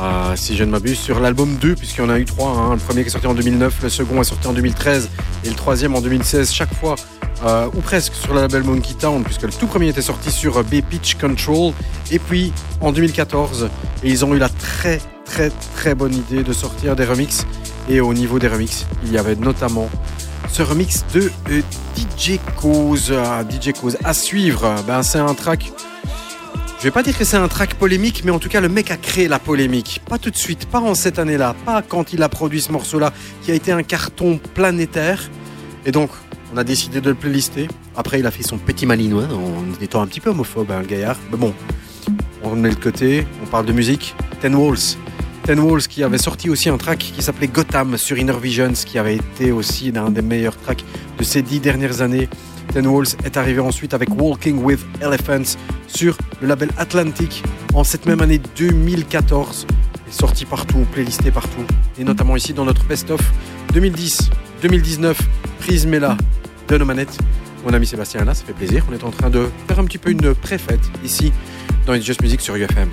Speaker 6: euh, si je ne m'abuse, sur l'album 2, puisqu'il y en a eu trois. hein. Le premier qui est sorti en 2009, le second est sorti en 2013 et le troisième en 2016. Chaque fois, euh, ou presque, sur le label Monkey Town, puisque le tout premier était sorti sur euh, B-Pitch Control. Et puis en 2014, et ils ont eu la très très très bonne idée de sortir des remixes. Et au niveau des remixes, il y avait notamment ce remix de euh, DJ Cause. Ah, DJ Cause à suivre, ben, c'est un track. Je vais pas dire que c'est un track polémique, mais en tout cas, le mec a créé la polémique. Pas tout de suite, pas en cette année-là, pas quand il a produit ce morceau-là, qui a été un carton planétaire. Et donc, on a décidé de le playlister. Après, il a fait son petit malinois en étant un petit peu homophobe, hein, le gaillard. Mais bon, on le met de côté, on parle de musique. Ten Walls. Ten Walls qui avait sorti aussi un track qui s'appelait Gotham sur Inner Visions, qui avait été aussi l'un des meilleurs tracks de ces dix dernières années. Ten Walls est arrivé ensuite avec Walking with Elephants sur le label Atlantic en cette même année 2014. Il est sorti partout, playlisté partout, et notamment ici dans notre best-of 2010-2019, Prismella de nos manettes. Mon ami Sébastien là, ça fait plaisir. On est en train de faire un petit peu une pré-fête ici dans It's Just Music sur UFM.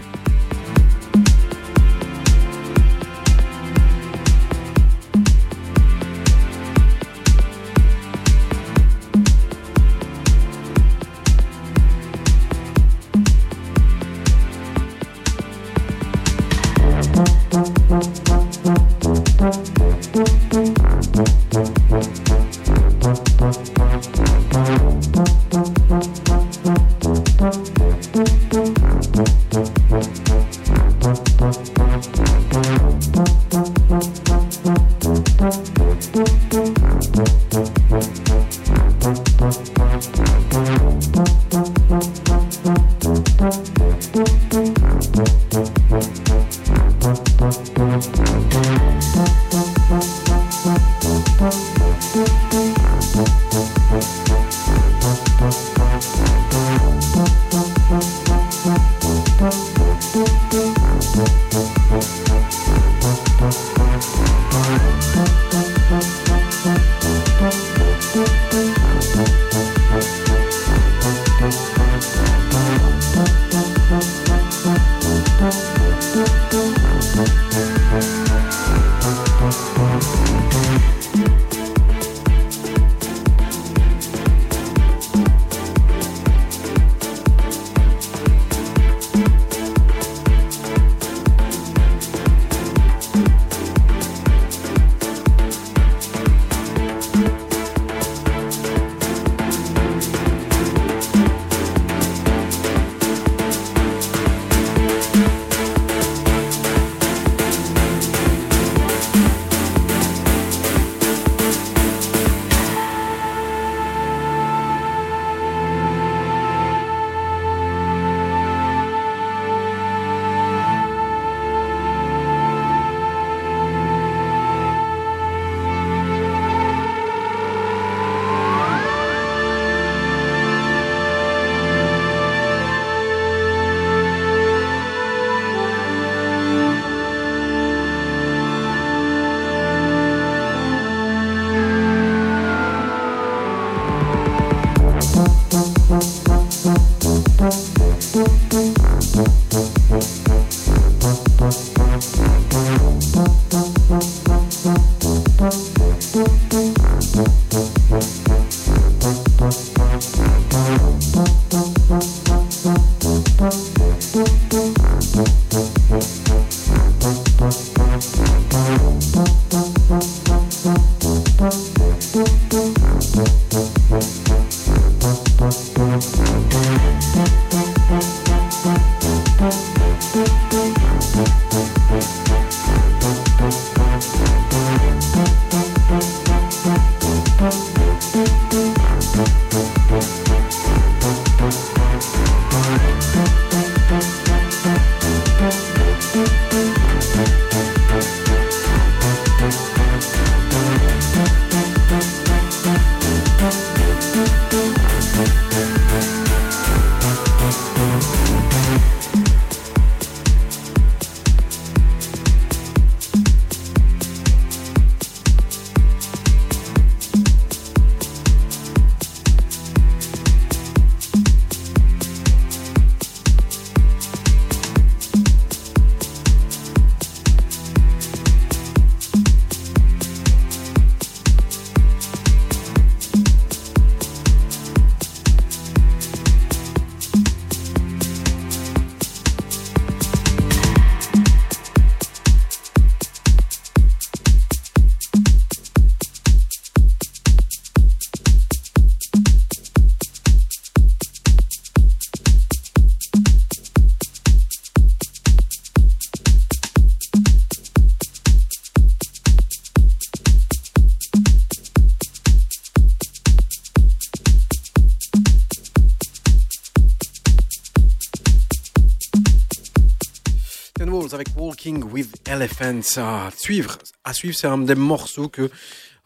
Speaker 6: À suivre, à suivre, c'est un des morceaux que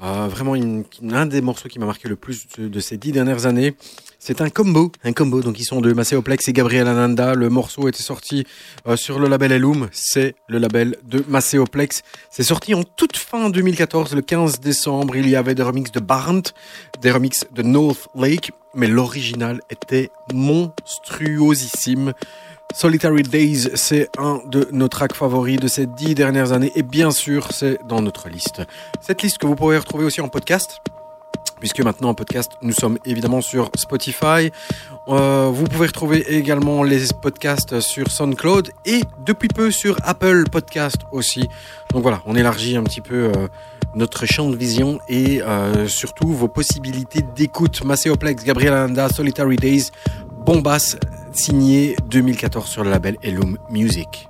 Speaker 6: euh, vraiment un des morceaux qui m'a marqué le plus de, de ces dix dernières années. C'est un combo, un combo. Donc ils sont deux, Macéoplex et Gabriel Ananda. Le morceau était sorti euh, sur le label Elum. C'est le label de Macéoplex. C'est sorti en toute fin 2014, le 15 décembre. Il y avait des remixes de Barnt, des remixes de North Lake, mais l'original était monstruosissime. Solitary Days, c'est un de nos tracks favoris de ces dix dernières années et bien sûr, c'est dans notre liste. Cette liste que vous pourrez retrouver aussi en podcast, puisque maintenant en podcast, nous sommes évidemment sur Spotify. Euh, vous pouvez retrouver également les podcasts sur SoundCloud et depuis peu sur Apple Podcast aussi. Donc voilà, on élargit un petit peu euh, notre champ de vision et euh, surtout vos possibilités d'écoute. Macéoplex, Gabriel Solitary Days, Bombas, signé 2014 sur le label Elum Music.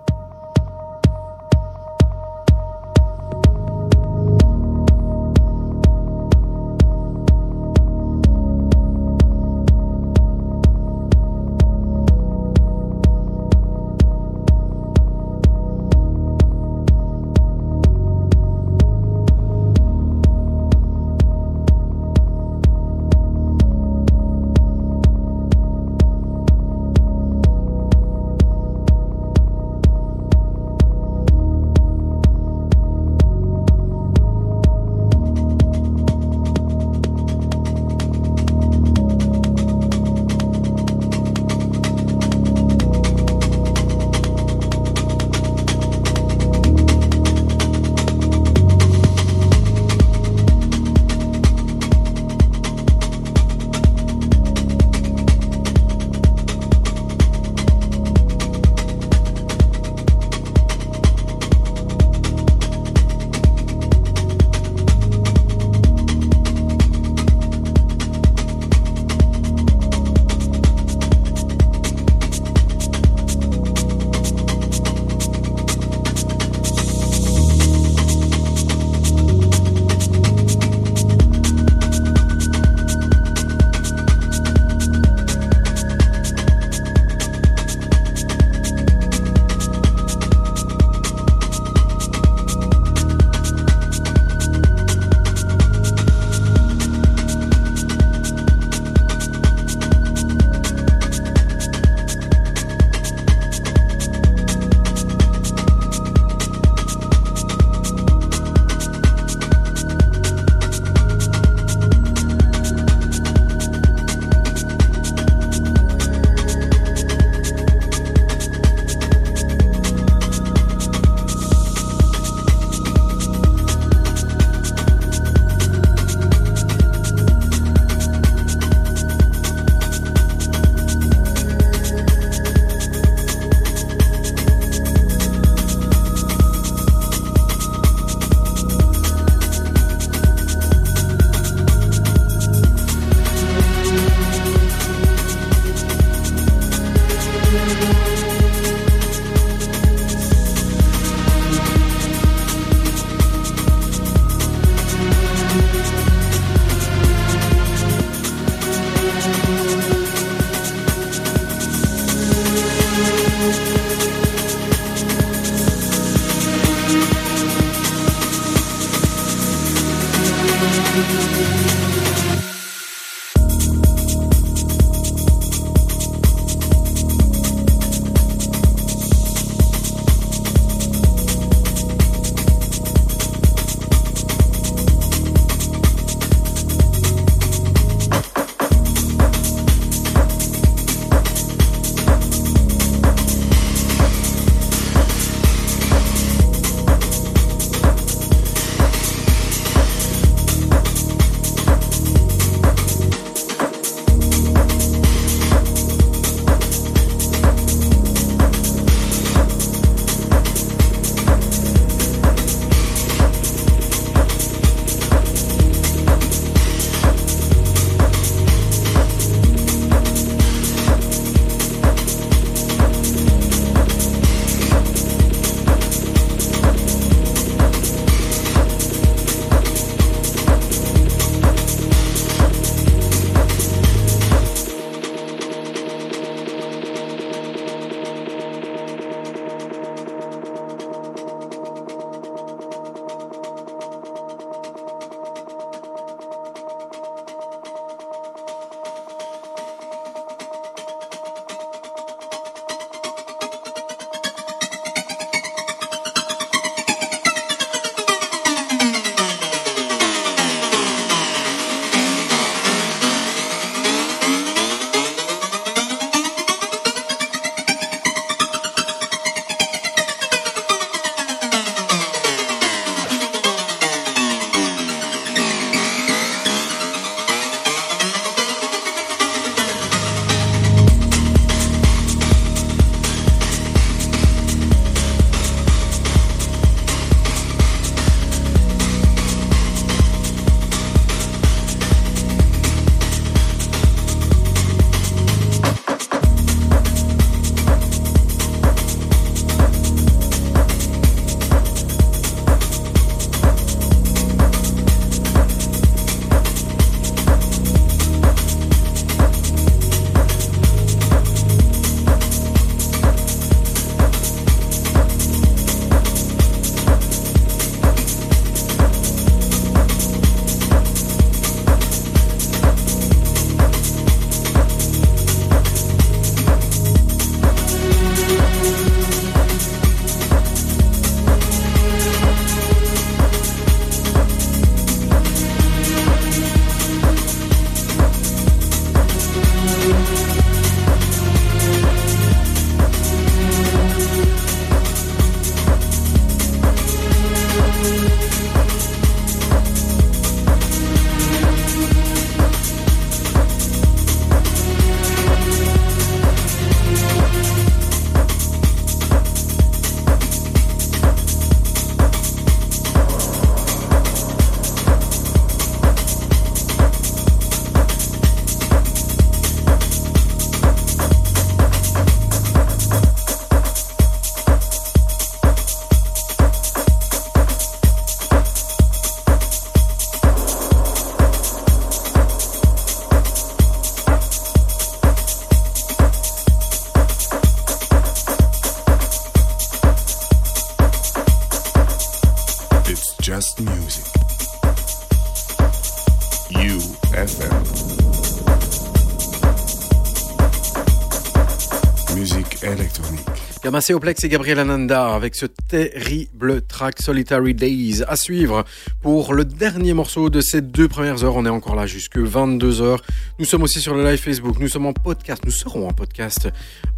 Speaker 6: Yamase Oplex et Gabriel Ananda avec ce terrible track Solitary Days à suivre pour le dernier morceau de ces deux premières heures. On est encore là jusque 22 heures. Nous sommes aussi sur le live Facebook. Nous sommes en podcast. Nous serons en podcast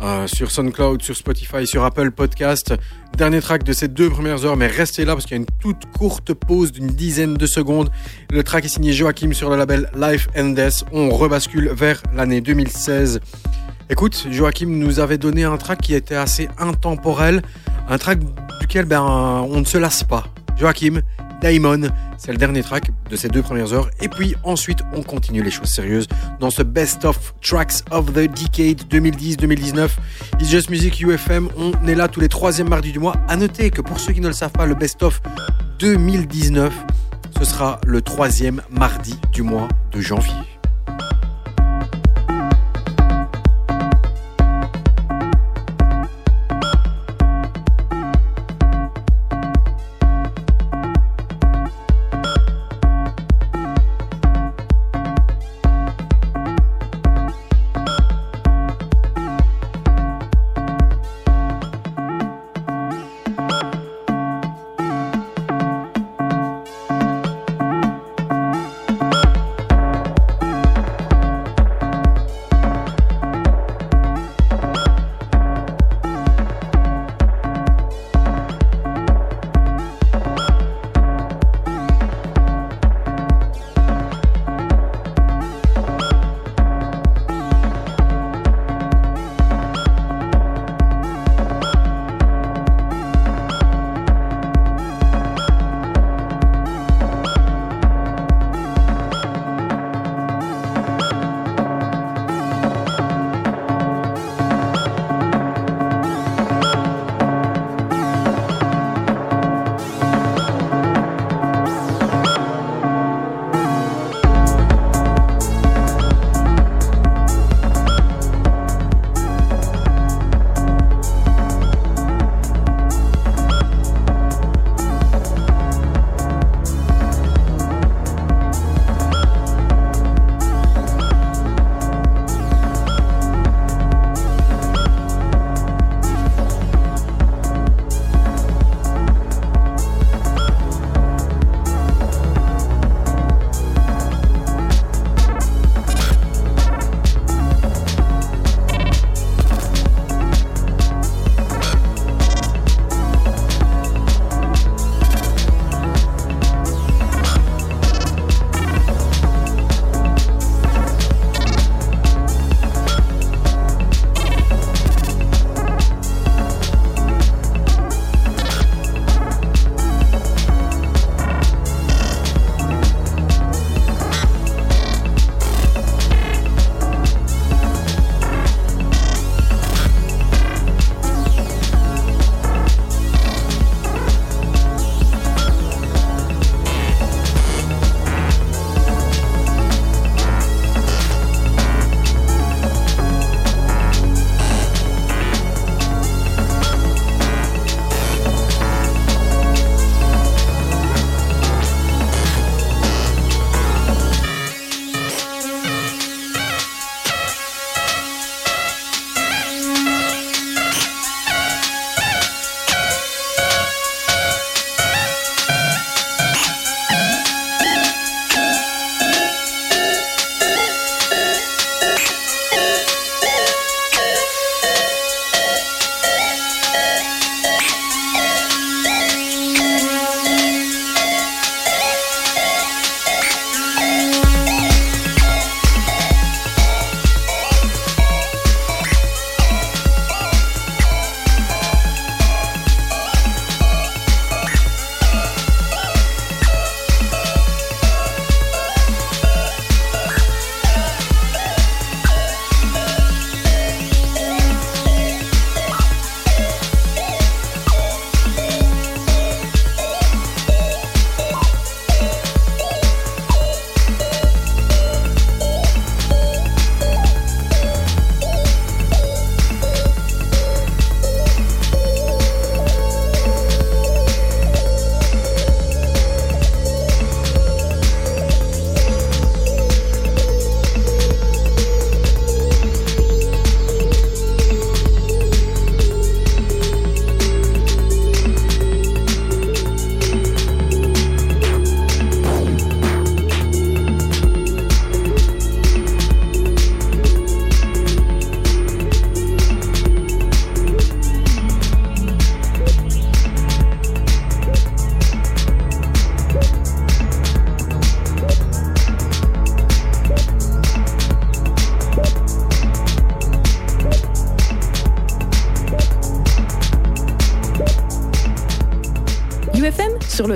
Speaker 6: euh, sur SoundCloud, sur Spotify, sur Apple Podcast. Dernier track de ces deux premières heures, mais restez là parce qu'il y a une toute courte pause d'une dizaine de secondes. Le track est signé Joachim sur le label Life and Death. On rebascule vers l'année 2016. Écoute, Joachim nous avait donné un track qui était assez intemporel, un track duquel ben, on ne se lasse pas. Joachim, Daimon, c'est le dernier track de ces deux premières heures. Et puis ensuite, on continue les choses sérieuses dans ce Best of Tracks of the Decade 2010-2019. It's Just Music UFM, on est là tous les troisièmes mardis du mois. À noter que pour ceux qui ne le savent pas, le Best of 2019, ce sera le troisième mardi du mois de janvier.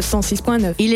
Speaker 10: 106.9.
Speaker 11: Il